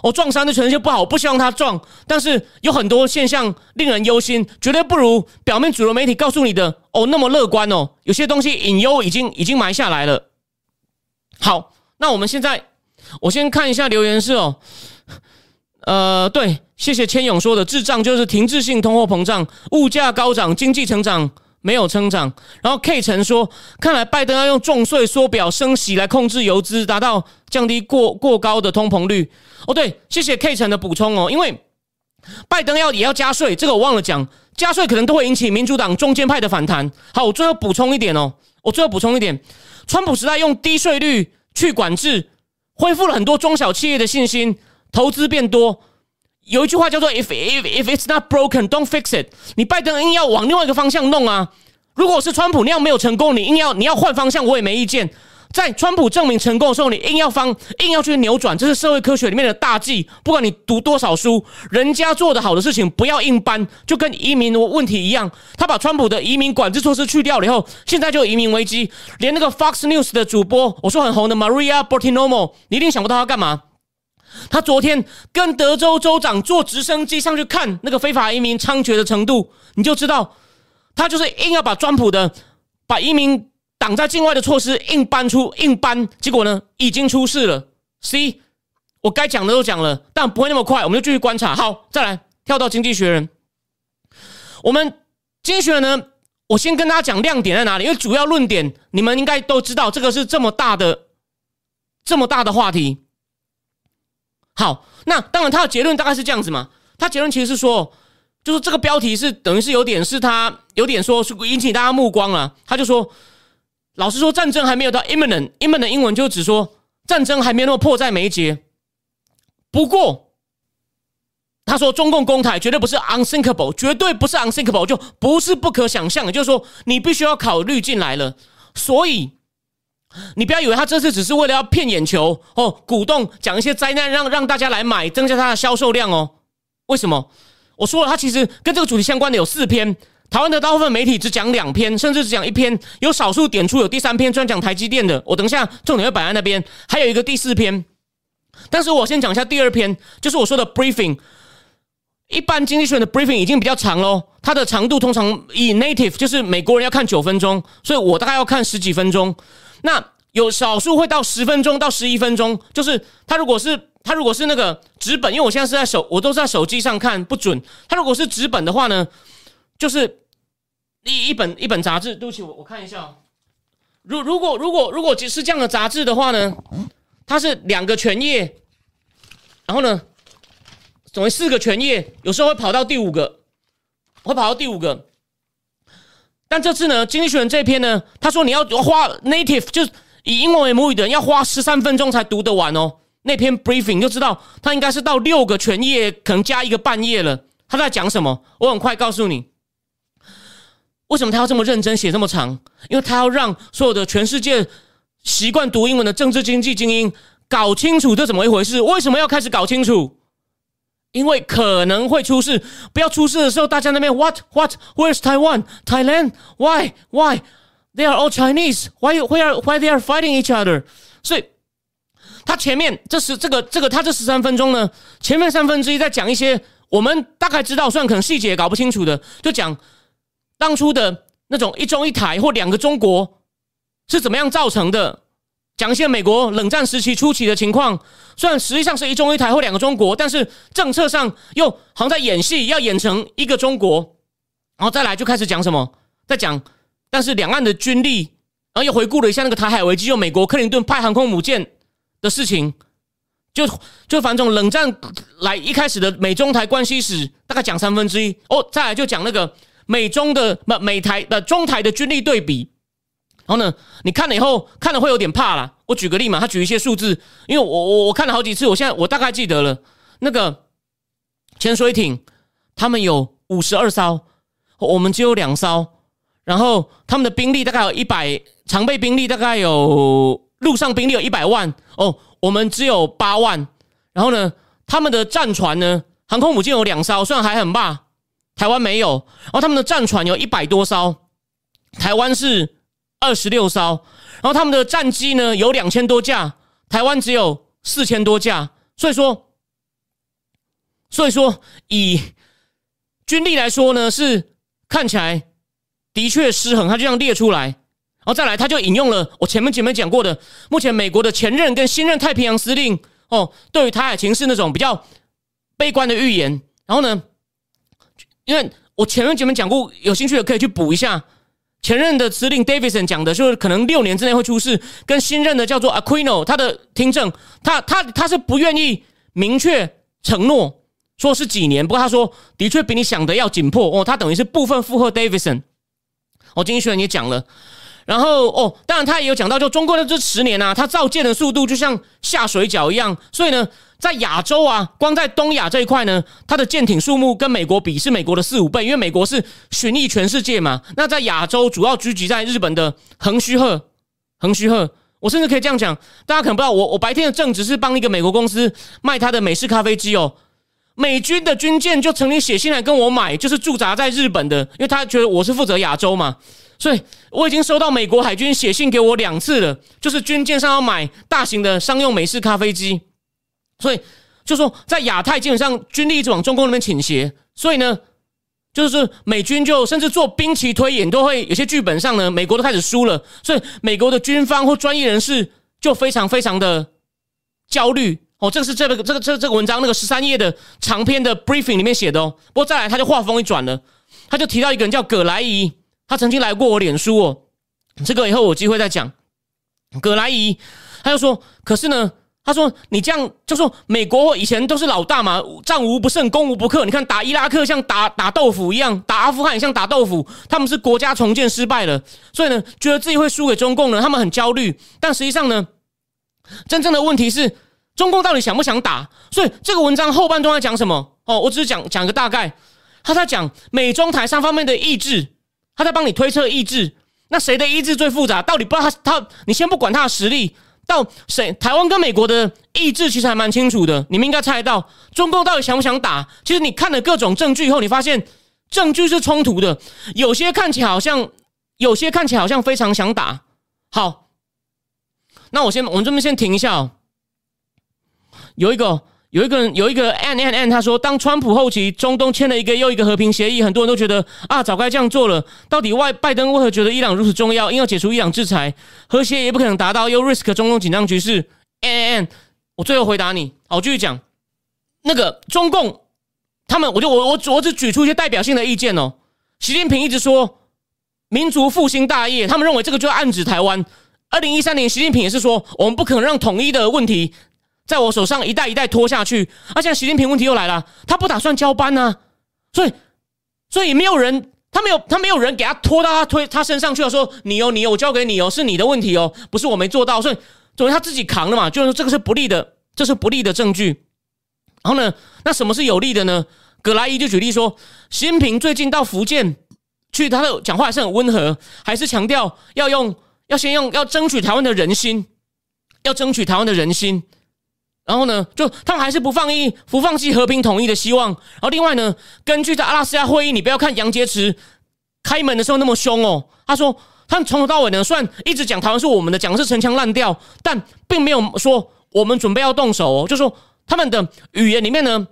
Speaker 1: 我撞山的成绩不好，我不希望他撞，但是有很多现象令人忧心，绝对不如表面主流媒体告诉你的哦那么乐观哦。有些东西隐忧已经已经埋下来了。好，那我们现在我先看一下留言是哦，呃，对，谢谢千勇说的，智障就是停滞性通货膨胀，物价高涨，经济成长。没有增长，然后 K 曾说：“看来拜登要用重税、缩表、升息来控制游资，达到降低过过高的通膨率。”哦，对，谢谢 K 曾的补充哦，因为拜登要也要加税，这个我忘了讲，加税可能都会引起民主党中间派的反弹。好，我最后补充一点哦，我最后补充一点，川普时代用低税率去管制，恢复了很多中小企业的信心，投资变多。有一句话叫做 “if if if it's not broken, don't fix it”。你拜登硬要往另外一个方向弄啊！如果是川普那样没有成功，你硬要你要换方向，我也没意见。在川普证明成功的时候，你硬要方硬要去扭转，这是社会科学里面的大忌。不管你读多少书，人家做的好的事情不要硬搬，就跟移民的问题一样。他把川普的移民管制措施去掉了以后，现在就移民危机。连那个 Fox News 的主播，我说很红的 Maria Bertinomo，你一定想不到他干嘛？他昨天跟德州州长坐直升机上去看那个非法移民猖獗的程度，你就知道他就是硬要把川普的把移民。挡在境外的措施硬搬出硬搬，结果呢已经出事了。C，我该讲的都讲了，但不会那么快，我们就继续观察。好，再来跳到经济学人。我们经济学人呢，我先跟大家讲亮点在哪里，因为主要论点你们应该都知道，这个是这么大的这么大的话题。好，那当然他的结论大概是这样子嘛，他结论其实是说，就是这个标题是等于是有点是他有点说是引起大家目光了，他就说。老实说，战争还没有到 imminent，imminent 英文就只说战争还没有那么迫在眉睫。不过，他说中共攻台绝对不是 unthinkable，绝对不是 unthinkable，就不是不可想象。就是说，你必须要考虑进来了。所以，你不要以为他这次只是为了要骗眼球哦，鼓动讲一些灾难，让让大家来买，增加它的销售量哦。为什么？我说了，他其实跟这个主题相关的有四篇。台湾的大部分媒体只讲两篇，甚至只讲一篇，有少数点出有第三篇专讲台积电的。我等一下重点会摆在那边，还有一个第四篇。但是我先讲一下第二篇，就是我说的 briefing。一般经济学的 briefing 已经比较长喽，它的长度通常以 native 就是美国人要看九分钟，所以我大概要看十几分钟。那有少数会到十分钟到十一分钟，就是他如果是他如果是那个纸本，因为我现在是在手，我都是在手机上看不准。他如果是纸本的话呢？就是一一本一本杂志，对不起，我我看一下。如如果如果如果是这样的杂志的话呢，它是两个全页，然后呢，总为四个全页，有时候会跑到第五个，会跑到第五个。但这次呢，《经济学人》这篇呢，他说你要花 native，就是以英文为母语的人，要花十三分钟才读得完哦。那篇 briefing 就知道，他应该是到六个全页，可能加一个半页了。他在讲什么？我很快告诉你。为什么他要这么认真写这么长？因为他要让所有的全世界习惯读英文的政治经济精英搞清楚这怎么一回事。为什么要开始搞清楚？因为可能会出事。不要出事的时候，大家那边 What What Where's Taiwan Thailand Why Why They are all Chinese Why Why are Why they are fighting each other？所以他前面这是这个这个他这十三分钟呢，前面三分之一在讲一些我们大概知道，虽然可能细节也搞不清楚的，就讲。当初的那种一中一台或两个中国是怎么样造成的？讲一些美国冷战时期初期的情况，虽然实际上是一中一台或两个中国，但是政策上又好像在演戏，要演成一个中国。然后再来就开始讲什么，在讲，但是两岸的军力，然后又回顾了一下那个台海危机，就美国克林顿派航空母舰的事情，就就反正冷战来一开始的美中台关系史，大概讲三分之一。哦，再来就讲那个。美中的美美台的中台的军力对比，然后呢，你看了以后看了会有点怕啦。我举个例嘛，他举一些数字，因为我我我看了好几次，我现在我大概记得了。那个潜水艇，他们有五十二艘，我们只有两艘。然后他们的兵力大概有一百，常备兵力大概有陆上兵力有一百万哦，我们只有八万。然后呢，他们的战船呢，航空母舰有两艘，虽然还很大。台湾没有，然后他们的战船有一百多艘，台湾是二十六艘，然后他们的战机呢有两千多架，台湾只有四千多架，所以说，所以说以军力来说呢，是看起来的确失衡，他就这样列出来，然后再来，他就引用了我前面前面讲过的，目前美国的前任跟新任太平洋司令哦，对于台海情势那种比较悲观的预言，然后呢？因为我前面节目讲过，有兴趣的可以去补一下。前任的司令 Davidson 讲的，就是可能六年之内会出事。跟新任的叫做 Aquino，他的听证，他他他是不愿意明确承诺说是几年，不过他说的确比你想的要紧迫哦。他等于是部分附和 Davidson。我经济学人也讲了，然后哦，当然他也有讲到，就中国的这十年啊，它造舰的速度就像下水饺一样，所以呢，在亚洲啊，光在东亚这一块呢，它的舰艇数目跟美国比是美国的四五倍，因为美国是巡弋全世界嘛。那在亚洲主要聚集在日本的横须贺，横须贺，我甚至可以这样讲，大家可能不知道，我我白天的正职是帮一个美国公司卖他的美式咖啡机哦。美军的军舰就曾经写信来跟我买，就是驻扎在日本的，因为他觉得我是负责亚洲嘛。所以我已经收到美国海军写信给我两次了，就是军舰上要买大型的商用美式咖啡机，所以就说在亚太基本上军力一直往中共那边倾斜，所以呢，就是美军就甚至做兵棋推演都会有些剧本上呢，美国都开始输了，所以美国的军方或专业人士就非常非常的焦虑哦。这个是这个这个这个这个文章那个十三页的长篇的 briefing 里面写的哦。不过再来他就话锋一转了，他就提到一个人叫葛莱伊。他曾经来过我脸书哦，这个以后有机会再讲。葛莱伊他就说：“可是呢，他说你这样就说美国以前都是老大嘛，战无不胜，攻无不克。你看打伊拉克像打打豆腐一样，打阿富汗像打豆腐。他们是国家重建失败了，所以呢，觉得自己会输给中共呢，他们很焦虑。但实际上呢，真正的问题是中共到底想不想打？所以这个文章后半段在讲什么？哦，我只是讲讲个大概。他在讲美中台三方面的意志。”他在帮你推测意志，那谁的意志最复杂？到底不知道他他，你先不管他的实力，到谁？台湾跟美国的意志其实还蛮清楚的，你们应该猜得到，中共到底想不想打？其实你看了各种证据以后，你发现证据是冲突的，有些看起来好像，有些看起来好像非常想打。好，那我先，我们这边先停一下哦，有一个。有一个人，有一个 N N N，他说，当川普后期中东签了一个又一个和平协议，很多人都觉得啊，早该这样做了。到底外拜登为何觉得伊朗如此重要，硬要解除伊朗制裁，和谐也不可能达到，又 risk 中东紧张局势？N N N，我最后回答你，好，继续讲。那个中共他们，我就我我我只举出一些代表性的意见哦。习近平一直说民族复兴大业，他们认为这个就暗指台湾。二零一三年，习近平也是说，我们不可能让统一的问题。在我手上一代一代拖下去，而现在习近平问题又来了，他不打算交班呢，所以，所以没有人，他没有，他没有人给他拖到他推他身上去了，说你哦，你哦，我交给你哦，是你的问题哦，不是我没做到，所以，作为他自己扛了嘛，就是这个是不利的，这是不利的证据。然后呢，那什么是有利的呢？葛莱伊就举例说，习近平最近到福建去，他的讲话还是很温和，还是强调要用，要先用，要争取台湾的人心，要争取台湾的人心。然后呢，就他们还是不放弃不放弃和平统一的希望。然后另外呢，根据在阿拉斯加会议，你不要看杨洁篪开门的时候那么凶哦。他说，他们从头到尾呢，虽然一直讲台湾是我们的，讲的是城墙烂掉，但并没有说我们准备要动手哦。就说他们的语言里面呢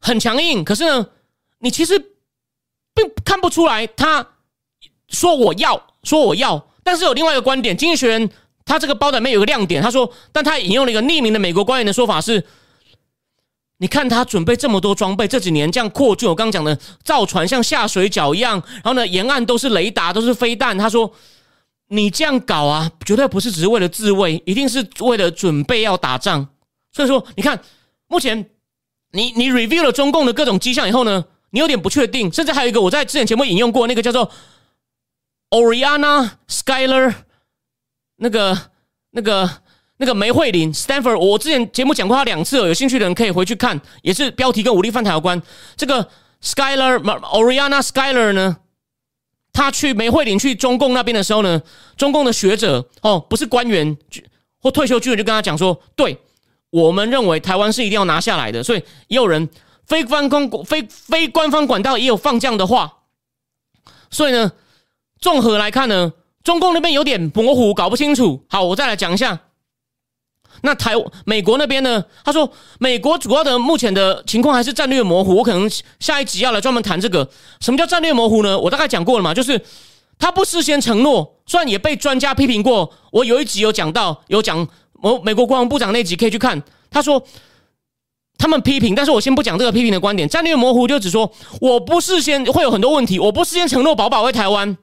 Speaker 1: 很强硬，可是呢，你其实并看不出来他说我要说我要。但是有另外一个观点，经济学人。他这个包里面有个亮点，他说，但他引用了一个匿名的美国官员的说法是：你看他准备这么多装备，这几年这样扩军，我刚刚讲的造船像下水饺一样，然后呢，沿岸都是雷达，都是飞弹。他说，你这样搞啊，绝对不是只是为了自卫，一定是为了准备要打仗。所以说，你看，目前你你 review 了中共的各种迹象以后呢，你有点不确定，甚至还有一个我在之前节目引用过那个叫做 Oriana Skyler。那个、那个、那个梅惠玲 （Stanford），我之前节目讲过他两次，有兴趣的人可以回去看，也是标题跟武力犯台有关。这个 Skyler Oriana Skyler 呢，他去梅惠玲去中共那边的时候呢，中共的学者哦，不是官员或退休军人，就跟他讲说：“对我们认为台湾是一定要拿下来的。”所以也有人非官方、非非官方管道也有放这样的话。所以呢，综合来看呢。中共那边有点模糊，搞不清楚。好，我再来讲一下。那台美国那边呢？他说，美国主要的目前的情况还是战略模糊。我可能下一集要来专门谈这个。什么叫战略模糊呢？我大概讲过了嘛，就是他不事先承诺，虽然也被专家批评过。我有一集有讲到，有讲我美国国防部长那集可以去看。他说他们批评，但是我先不讲这个批评的观点。战略模糊就只说我不事先会有很多问题，我不事先承诺保保卫台湾。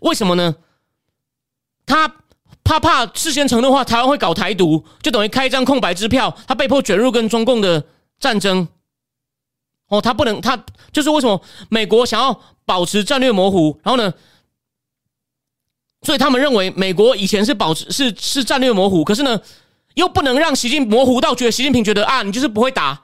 Speaker 1: 为什么呢？他怕怕事先承诺话，台湾会搞台独，就等于开一张空白支票，他被迫卷入跟中共的战争。哦，他不能，他就是为什么美国想要保持战略模糊，然后呢，所以他们认为美国以前是保持是是战略模糊，可是呢，又不能让习近模糊到觉得习近平觉得啊，你就是不会打，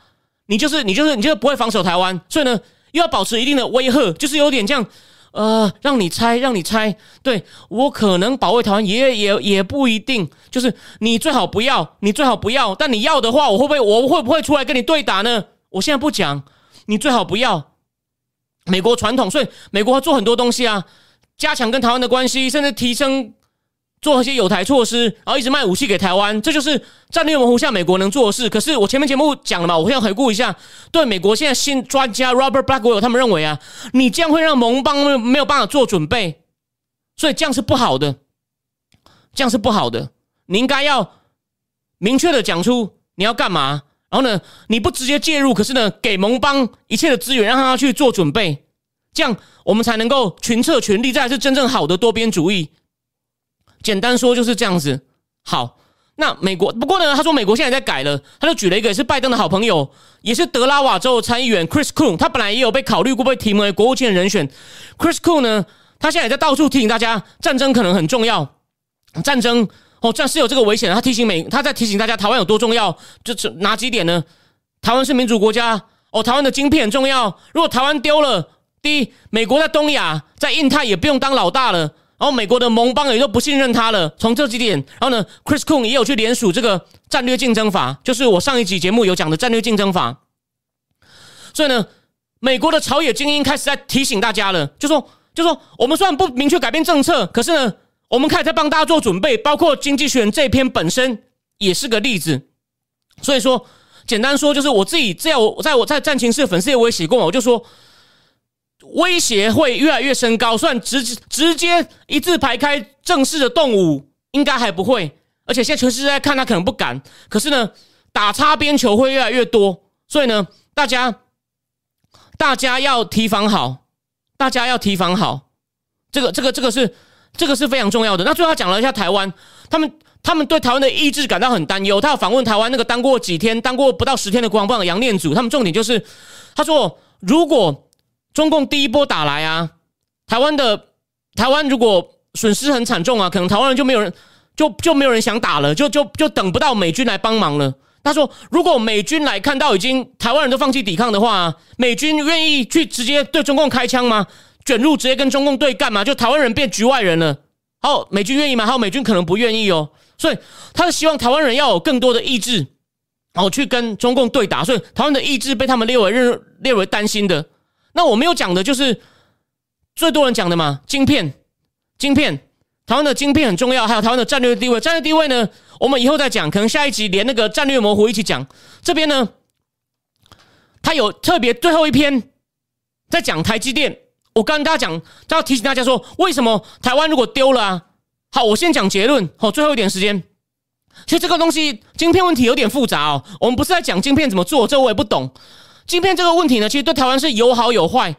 Speaker 1: 你就是你就是你就是不会防守台湾，所以呢，又要保持一定的威吓，就是有点这样。呃，让你猜，让你猜，对我可能保卫台湾也也也不一定，就是你最好不要，你最好不要，但你要的话，我会不会我会不会出来跟你对打呢？我现在不讲，你最好不要。美国传统，所以美国要做很多东西啊，加强跟台湾的关系，甚至提升。做一些有台措施，然后一直卖武器给台湾，这就是战略模糊下美国能做的事。可是我前面节目讲了嘛，我现在回顾一下，对美国现在新专家 Robert Blackwell 他们认为啊，你这样会让盟邦没有办法做准备，所以这样是不好的，这样是不好的。你应该要明确的讲出你要干嘛，然后呢，你不直接介入，可是呢，给盟邦一切的资源，让他去做准备，这样我们才能够群策群力，这才是真正好的多边主义。简单说就是这样子。好，那美国不过呢，他说美国现在在改了，他就举了一个是拜登的好朋友，也是德拉瓦州参议员 Chris Coon，他本来也有被考虑过被提名为国务卿的人选。Chris Coon 呢，他现在也在到处提醒大家，战争可能很重要，战争哦，战是有这个危险。他提醒美，他在提醒大家台湾有多重要，就是哪几点呢？台湾是民主国家哦，台湾的晶片很重要。如果台湾丢了，第一，美国在东亚在印太也不用当老大了。然后美国的盟邦也都不信任他了。从这几点，然后呢，Chris Coon 也有去联署这个战略竞争法，就是我上一集节目有讲的战略竞争法。所以呢，美国的朝野精英开始在提醒大家了，就说，就说我们虽然不明确改变政策，可是呢，我们开始在帮大家做准备，包括《经济学人》这篇本身也是个例子。所以说，简单说就是我自己，这样我在我在战情室粉丝也我也写过，我就说。威胁会越来越升高，算直直接一字排开正式的动武应该还不会，而且现在全世界在看他可能不敢。可是呢，打擦边球会越来越多，所以呢，大家大家要提防好，大家要提防好。这个这个这个是这个是非常重要的。那最后他讲了一下台湾，他们他们对台湾的意志感到很担忧。他要访问台湾那个当过几天、当过不到十天的国防部长杨念祖，他们重点就是他说如果。中共第一波打来啊，台湾的台湾如果损失很惨重啊，可能台湾人就没有人就就没有人想打了，就就就等不到美军来帮忙了。他说，如果美军来看到已经台湾人都放弃抵抗的话，美军愿意去直接对中共开枪吗？卷入直接跟中共对干吗？就台湾人变局外人了。好，美军愿意吗？还有美军可能不愿意哦。所以他是希望台湾人要有更多的意志，然后去跟中共对打。所以台湾的意志被他们列为认列为担心的。那我没有讲的就是最多人讲的嘛，晶片，晶片，台湾的晶片很重要，还有台湾的战略地位，战略地位呢，我们以后再讲，可能下一集连那个战略模糊一起讲。这边呢，他有特别最后一篇在讲台积电，我跟大家讲，他要提醒大家说，为什么台湾如果丢了啊？好，我先讲结论，好，最后一点时间，其实这个东西晶片。问题有点复杂哦，我们不是在讲晶片。怎么做，这我也不懂。晶片这个问题呢，其实对台湾是有好有坏。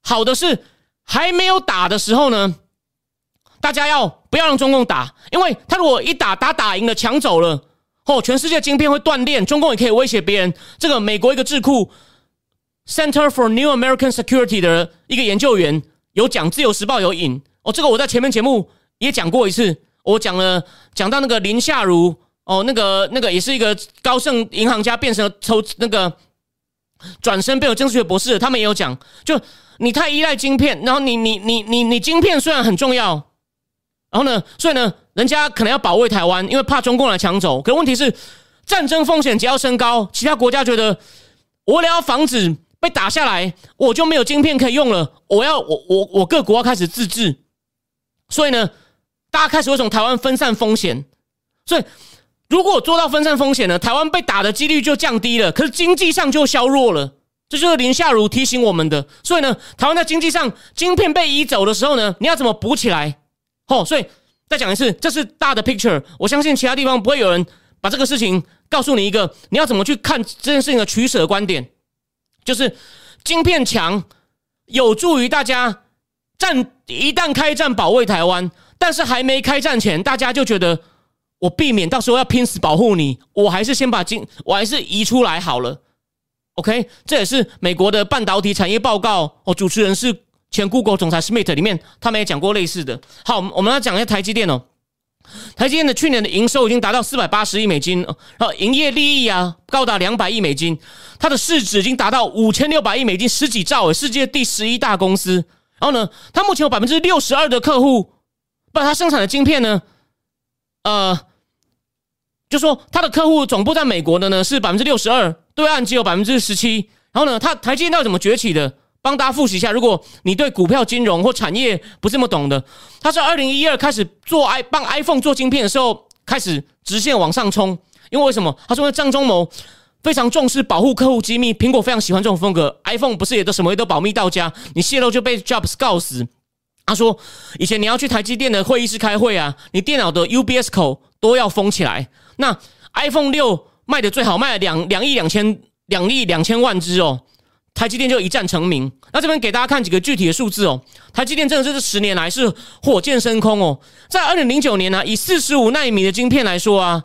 Speaker 1: 好的是还没有打的时候呢，大家要不要让中共打？因为他如果一打打打赢了，抢走了，哦，全世界晶片会断裂，中共也可以威胁别人。这个美国一个智库 Center for New American Security 的一个研究员有讲，《自由时报》有引哦，这个我在前面节目也讲过一次，我讲了讲到那个林夏如哦，那个那个也是一个高盛银行家，变成了抽那个。转身变成政治学博士，他们也有讲，就你太依赖晶片，然后你你你你你晶片虽然很重要，然后呢，所以呢，人家可能要保卫台湾，因为怕中共来抢走。可问题是，战争风险只要升高，其他国家觉得我为了要防止被打下来，我就没有晶片可以用了。我要我我我各国要开始自治，所以呢，大家开始会从台湾分散风险，所以。如果做到分散风险呢，台湾被打的几率就降低了，可是经济上就削弱了。这就是林夏如提醒我们的。所以呢，台湾在经济上晶片被移走的时候呢，你要怎么补起来？哦，所以再讲一次，这是大的 picture。我相信其他地方不会有人把这个事情告诉你一个你要怎么去看这件事情的取舍观点，就是晶片强有助于大家战，一旦开战保卫台湾，但是还没开战前，大家就觉得。我避免到时候要拼死保护你，我还是先把金，我还是移出来好了。OK，这也是美国的半导体产业报告。哦，主持人是前 Google 总裁 Smith 里面，他们也讲过类似的。好，我们来讲一下台积电哦。台积电的去年的营收已经达到四百八十亿美金，然后营业利益啊高达两百亿美金，它的市值已经达到五千六百亿美金，十几兆诶，世界第十一大公司。然后呢，它目前有百分之六十二的客户，不，它生产的晶片呢，呃，就说他的客户总部在美国的呢是百分之六十二，对岸只有百分之十七。然后呢，他台积电到底怎么崛起的？帮大家复习一下，如果你对股票、金融或产业不是这么懂的，他是二零一二开始做 i 帮 iPhone 做晶片的时候开始直线往上冲。因为为什么？他说张忠谋非常重视保护客户机密，苹果非常喜欢这种风格。iPhone 不是也都什么也都保密到家，你泄露就被 Jobs 告死。他说以前你要去台积电的会议室开会啊，你电脑的 UBS 口都要封起来。那 iPhone 六卖的最好，卖了两两亿两千两亿两千万只哦。台积电就一战成名。那这边给大家看几个具体的数字哦。台积电真的是这十年来是火箭升空哦。在二零零九年呢，以四十五纳米的晶片来说啊，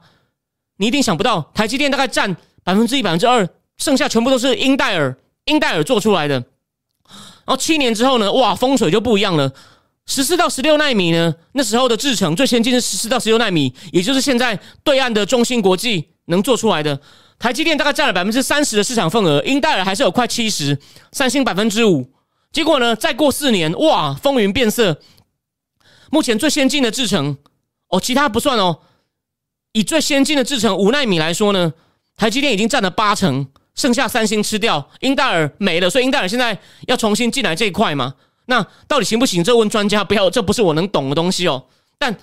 Speaker 1: 你一定想不到，台积电大概占百分之一、百分之二，剩下全部都是英戴尔、英戴尔做出来的。然后七年之后呢，哇，风水就不一样了。十四到十六纳米呢，那时候的制程最先进是十四到十六纳米，也就是现在对岸的中芯国际能做出来的。台积电大概占了百分之三十的市场份额，英戴尔还是有快七十，三星百分之五。结果呢，再过四年，哇，风云变色。目前最先进的制程，哦，其他不算哦。以最先进的制程五纳米来说呢，台积电已经占了八成，剩下三星吃掉，英戴尔没了。所以英戴尔现在要重新进来这一块嘛？那到底行不行？这问专家，不要，这不是我能懂的东西哦。但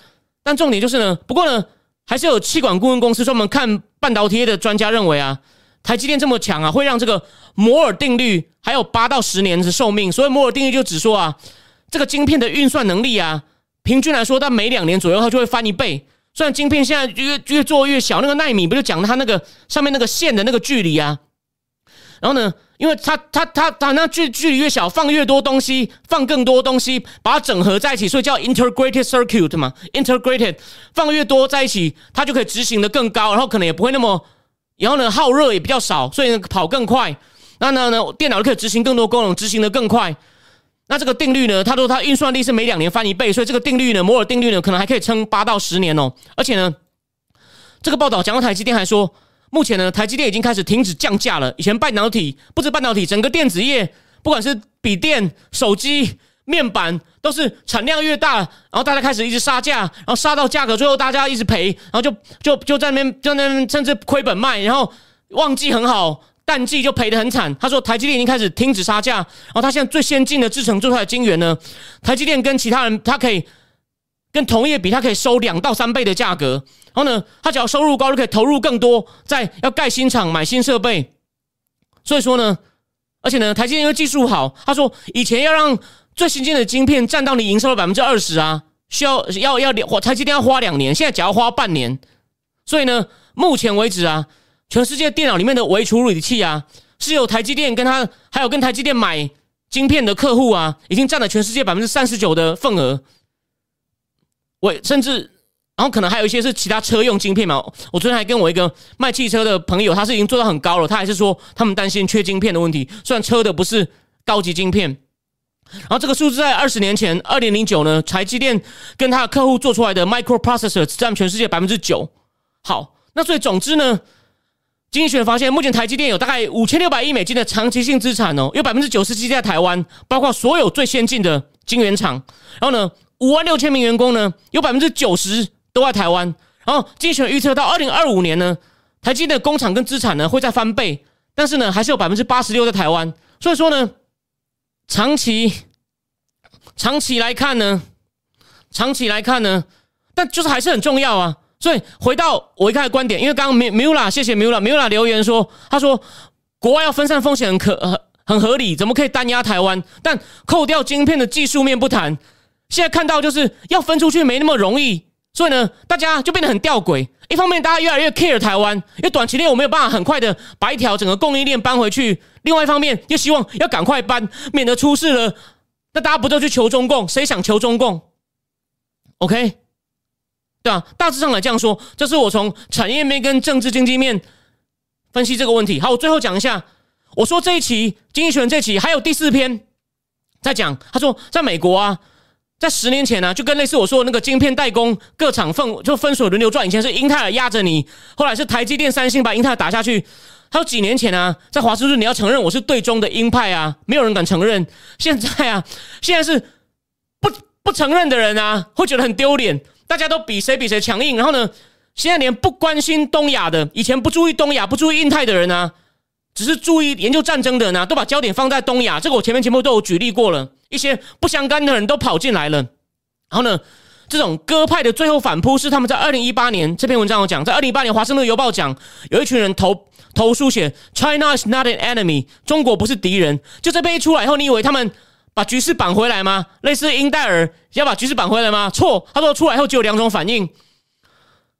Speaker 1: 但重点就是呢，不过呢。还是有气管顾问公司专门看半导体的专家认为啊，台积电这么强啊，会让这个摩尔定律还有八到十年的寿命。所以摩尔定律就只说啊，这个晶片的运算能力啊，平均来说，它每两年左右它就会翻一倍。虽然晶片现在越越做越小，那个纳米不就讲它那个上面那个线的那个距离啊，然后呢？因为它它它它那距距离越小，放越多东西，放更多东西，把它整合在一起，所以叫 integrated circuit 嘛。integrated 放越多在一起，它就可以执行的更高，然后可能也不会那么，然后呢耗热也比较少，所以呢跑更快。那呢呢电脑就可以执行更多功能，执行的更快。那这个定律呢，他说它运算力是每两年翻一倍，所以这个定律呢，摩尔定律呢，可能还可以撑八到十年哦。而且呢，这个报道讲到台积电还说。目前呢，台积电已经开始停止降价了。以前半导体不止半导体，整个电子业，不管是笔电、手机、面板，都是产量越大，然后大家开始一直杀价，然后杀到价格，最后大家一直赔，然后就就就在那边就在那边甚至亏本卖，然后旺季很好，淡季就赔得很惨。他说台积电已经开始停止杀价，然后他现在最先进的制程做出来的晶圆呢，台积电跟其他人，他可以跟同业比，它可以收两到三倍的价格。然后呢，他只要收入高就可以投入更多，在要盖新厂、买新设备。所以说呢，而且呢，台积电因为技术好，他说以前要让最新进的晶片占到你营收的百分之二十啊，需要要要两，台积电要花两年，现在只要花半年。所以呢，目前为止啊，全世界电脑里面的微处理器啊，是有台积电跟他还有跟台积电买晶片的客户啊，已经占了全世界百分之三十九的份额。我甚至。然后可能还有一些是其他车用晶片嘛？我昨天还跟我一个卖汽车的朋友，他是已经做到很高了，他还是说他们担心缺晶片的问题。虽然车的不是高级晶片，然后这个数字在二十年前，二零零九呢，台积电跟他的客户做出来的 microprocessor 占全世界百分之九。好，那所以总之呢，经济学发现，目前台积电有大概五千六百亿美金的长期性资产哦，有百分之九十七在台湾，包括所有最先进的晶圆厂。然后呢，五万六千名员工呢，有百分之九十。都在台湾，然后精选预测到二零二五年呢，台积电的工厂跟资产呢会再翻倍，但是呢还是有百分之八十六在台湾，所以说呢，长期长期来看呢，长期来看呢，但就是还是很重要啊。所以回到我一开始观点，因为刚刚米米拉谢谢米拉米拉留言说，他说国外要分散风险很可很很合理，怎么可以单压台湾？但扣掉晶片的技术面不谈，现在看到就是要分出去没那么容易。所以呢，大家就变得很吊诡。一方面，大家越来越 care 台湾，因为短期内我没有办法很快的把一条整个供应链搬回去；另外一方面，又希望要赶快搬，免得出事了。那大家不都去求中共？谁想求中共？OK，对啊，大致上来这样说，这是我从产业面跟政治经济面分析这个问题。好，我最后讲一下，我说这一期《经济学》这期还有第四篇，在讲，他说在美国啊，在十年前呢，就跟类似我说的那个晶片代工各厂分就分水轮流转，以前是英特尔压着你，后来是台积电、三星把英特尔打下去。还有几年前啊，在华盛顿你要承认我是对中的鹰派啊，没有人敢承认。现在啊，现在是不 不承认的人啊，会觉得很丢脸。大家都比谁比谁强硬，然后呢，现在连不关心东亚的，以前不注意东亚、不注意印太的人啊，只是注意研究战争的人啊，都把焦点放在东亚。这个我前面节目都有举例过了，一些不相干的人都跑进来了。然后呢，这种鸽派的最后反扑是他们在二零一八年这篇文章有讲，在二零一八年华盛顿邮报讲，有一群人投。投书写 China is not an enemy，中国不是敌人。就这篇一出来以后，你以为他们把局势扳回来吗？类似英戴尔要把局势扳回来吗？错，他说出来后只有两种反应。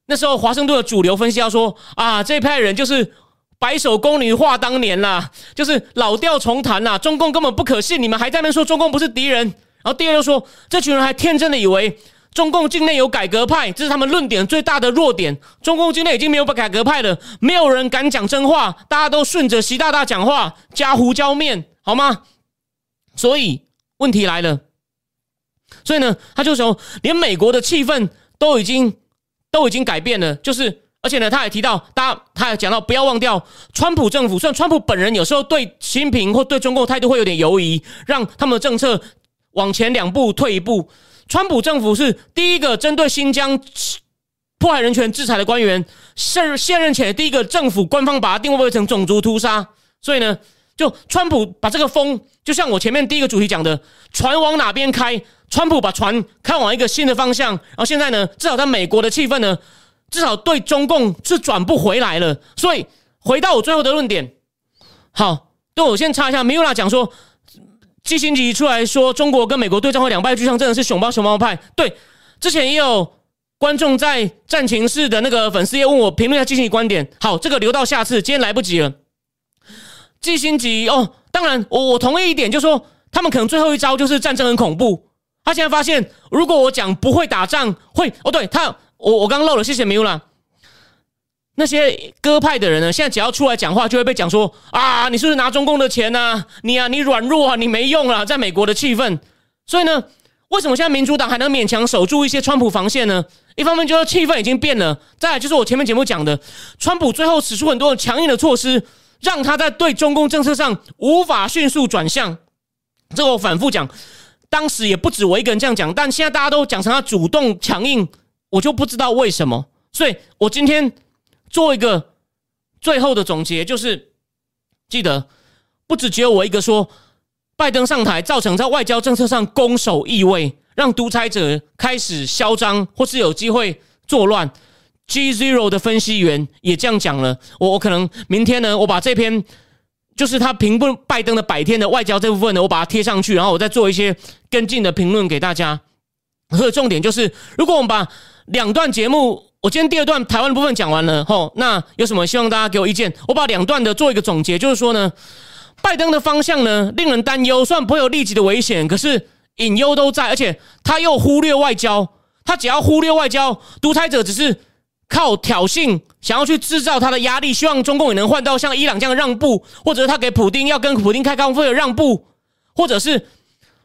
Speaker 1: 那时候华盛顿的主流分析要说啊，这一派人就是白首宫女话当年啦，就是老调重弹啦，中共根本不可信，你们还在那说中共不是敌人。然后第二又说，这群人还天真的以为。中共境内有改革派，这是他们论点最大的弱点。中共境内已经没有改革派了，没有人敢讲真话，大家都顺着习大大讲话，加胡椒面，好吗？所以问题来了，所以呢，他就说，连美国的气氛都已经都已经改变了，就是而且呢，他也提到，大家他也讲到，不要忘掉，川普政府，虽然川普本人有时候对习近平或对中共态度会有点犹疑，让他们的政策往前两步退一步。川普政府是第一个针对新疆迫害人权制裁的官员，现现任前第一个政府官方把它定位为成种族屠杀，所以呢，就川普把这个风，就像我前面第一个主题讲的，船往哪边开，川普把船开往一个新的方向，然后现在呢，至少在美国的气氛呢，至少对中共是转不回来了。所以回到我最后的论点，好，对我先插一下，米 l 拉讲说。基辛吉出来说，中国跟美国对战会两败俱伤，真的是熊猫熊猫派。对，之前也有观众在战情室的那个粉丝页问我评论一下基辛吉观点。好，这个留到下次，今天来不及了。基辛吉哦，当然我我同意一点，就是说他们可能最后一招就是战争很恐怖。他现在发现，如果我讲不会打仗，会哦，对他，我我刚漏了，谢谢米乌拉。那些鸽派的人呢？现在只要出来讲话，就会被讲说啊，你是不是拿中共的钱呢？你啊，你软弱啊，你没用啊！在美国的气氛，所以呢，为什么现在民主党还能勉强守住一些川普防线呢？一方面就是气氛已经变了，再来就是我前面节目讲的，川普最后使出很多强硬的措施，让他在对中共政策上无法迅速转向。这个我反复讲，当时也不止我一个人这样讲，但现在大家都讲成他主动强硬，我就不知道为什么。所以我今天。做一个最后的总结，就是记得不只只有我一个说，拜登上台造成在外交政策上攻守易位，让独裁者开始嚣张或是有机会作乱。G Zero 的分析员也这样讲了。我我可能明天呢，我把这篇就是他评论拜登的百天的外交这部分呢，我把它贴上去，然后我再做一些跟进的评论给大家。所以重点就是，如果我们把两段节目。我今天第二段台湾的部分讲完了，吼，那有什么希望大家给我意见？我把两段的做一个总结，就是说呢，拜登的方向呢令人担忧，虽然不会有立即的危险，可是隐忧都在，而且他又忽略外交，他只要忽略外交，独裁者只是靠挑衅，想要去制造他的压力，希望中共也能换到像伊朗这样让步，或者他给普京要跟普京开高峰会的让步，或者是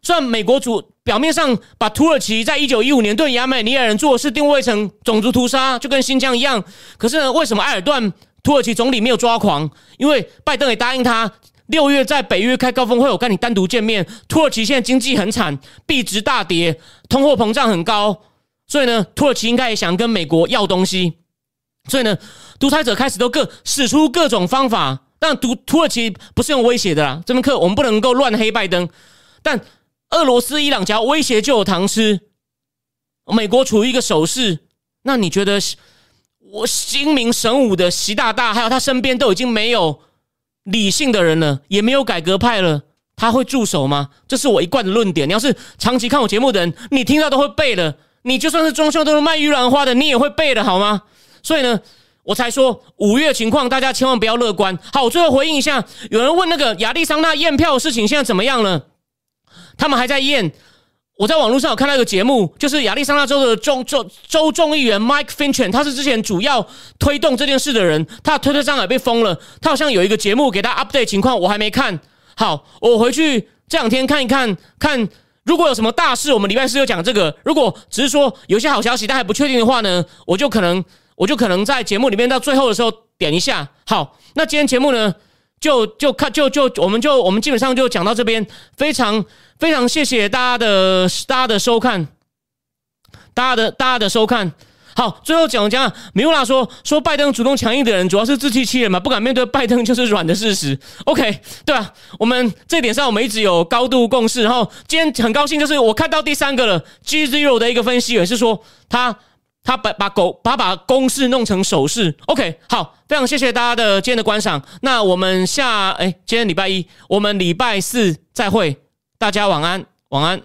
Speaker 1: 虽然美国主。表面上把土耳其在一九一五年对亚美尼亚人做的事定位成种族屠杀，就跟新疆一样。可是呢，为什么埃尔段土耳其总理没有抓狂？因为拜登也答应他，六月在北约开高峰会，我跟你单独见面。土耳其现在经济很惨，币值大跌，通货膨胀很高，所以呢，土耳其应该也想跟美国要东西。所以呢，独裁者开始都各使出各种方法，但土土耳其不是用威胁的啦。这门课我们不能够乱黑拜登，但。俄罗斯、伊朗只要威胁就有糖吃，美国处于一个守势，那你觉得我精明神武的习大大，还有他身边都已经没有理性的人了，也没有改革派了，他会驻守吗？这是我一贯的论点。你要是长期看我节目的人，你听到都会背了。你就算是装修都是卖玉兰花的，你也会背的好吗？所以呢，我才说五月情况，大家千万不要乐观。好，我最后回应一下，有人问那个亚利桑那验票的事情，现在怎么样了？他们还在验。我在网络上有看到一个节目，就是亚利桑那州的众州州众议员 Mike Finch，他是之前主要推动这件事的人，他的推特账也被封了。他好像有一个节目给他 update 情况，我还没看好。我回去这两天看一看，看如果有什么大事，我们礼拜四就讲这个；如果只是说有些好消息但还不确定的话呢，我就可能我就可能在节目里面到最后的时候点一下。好，那今天节目呢，就就看就就我们就我们基本上就讲到这边，非常非常谢谢大家的大家的收看，大家的大家的收看。好，最后讲讲，米乌拉说说拜登主动强硬的人主要是自欺欺人嘛，不敢面对拜登就是软的事实。OK，对吧？我们这点上我们一直有高度共识。然后今天很高兴，就是我看到第三个了，G Zero 的一个分析员是说他他把把狗把把公式弄成手势。OK，好，非常谢谢大家的今天的观赏。那我们下哎，今天礼拜一，我们礼拜四再会，大家晚安，晚安。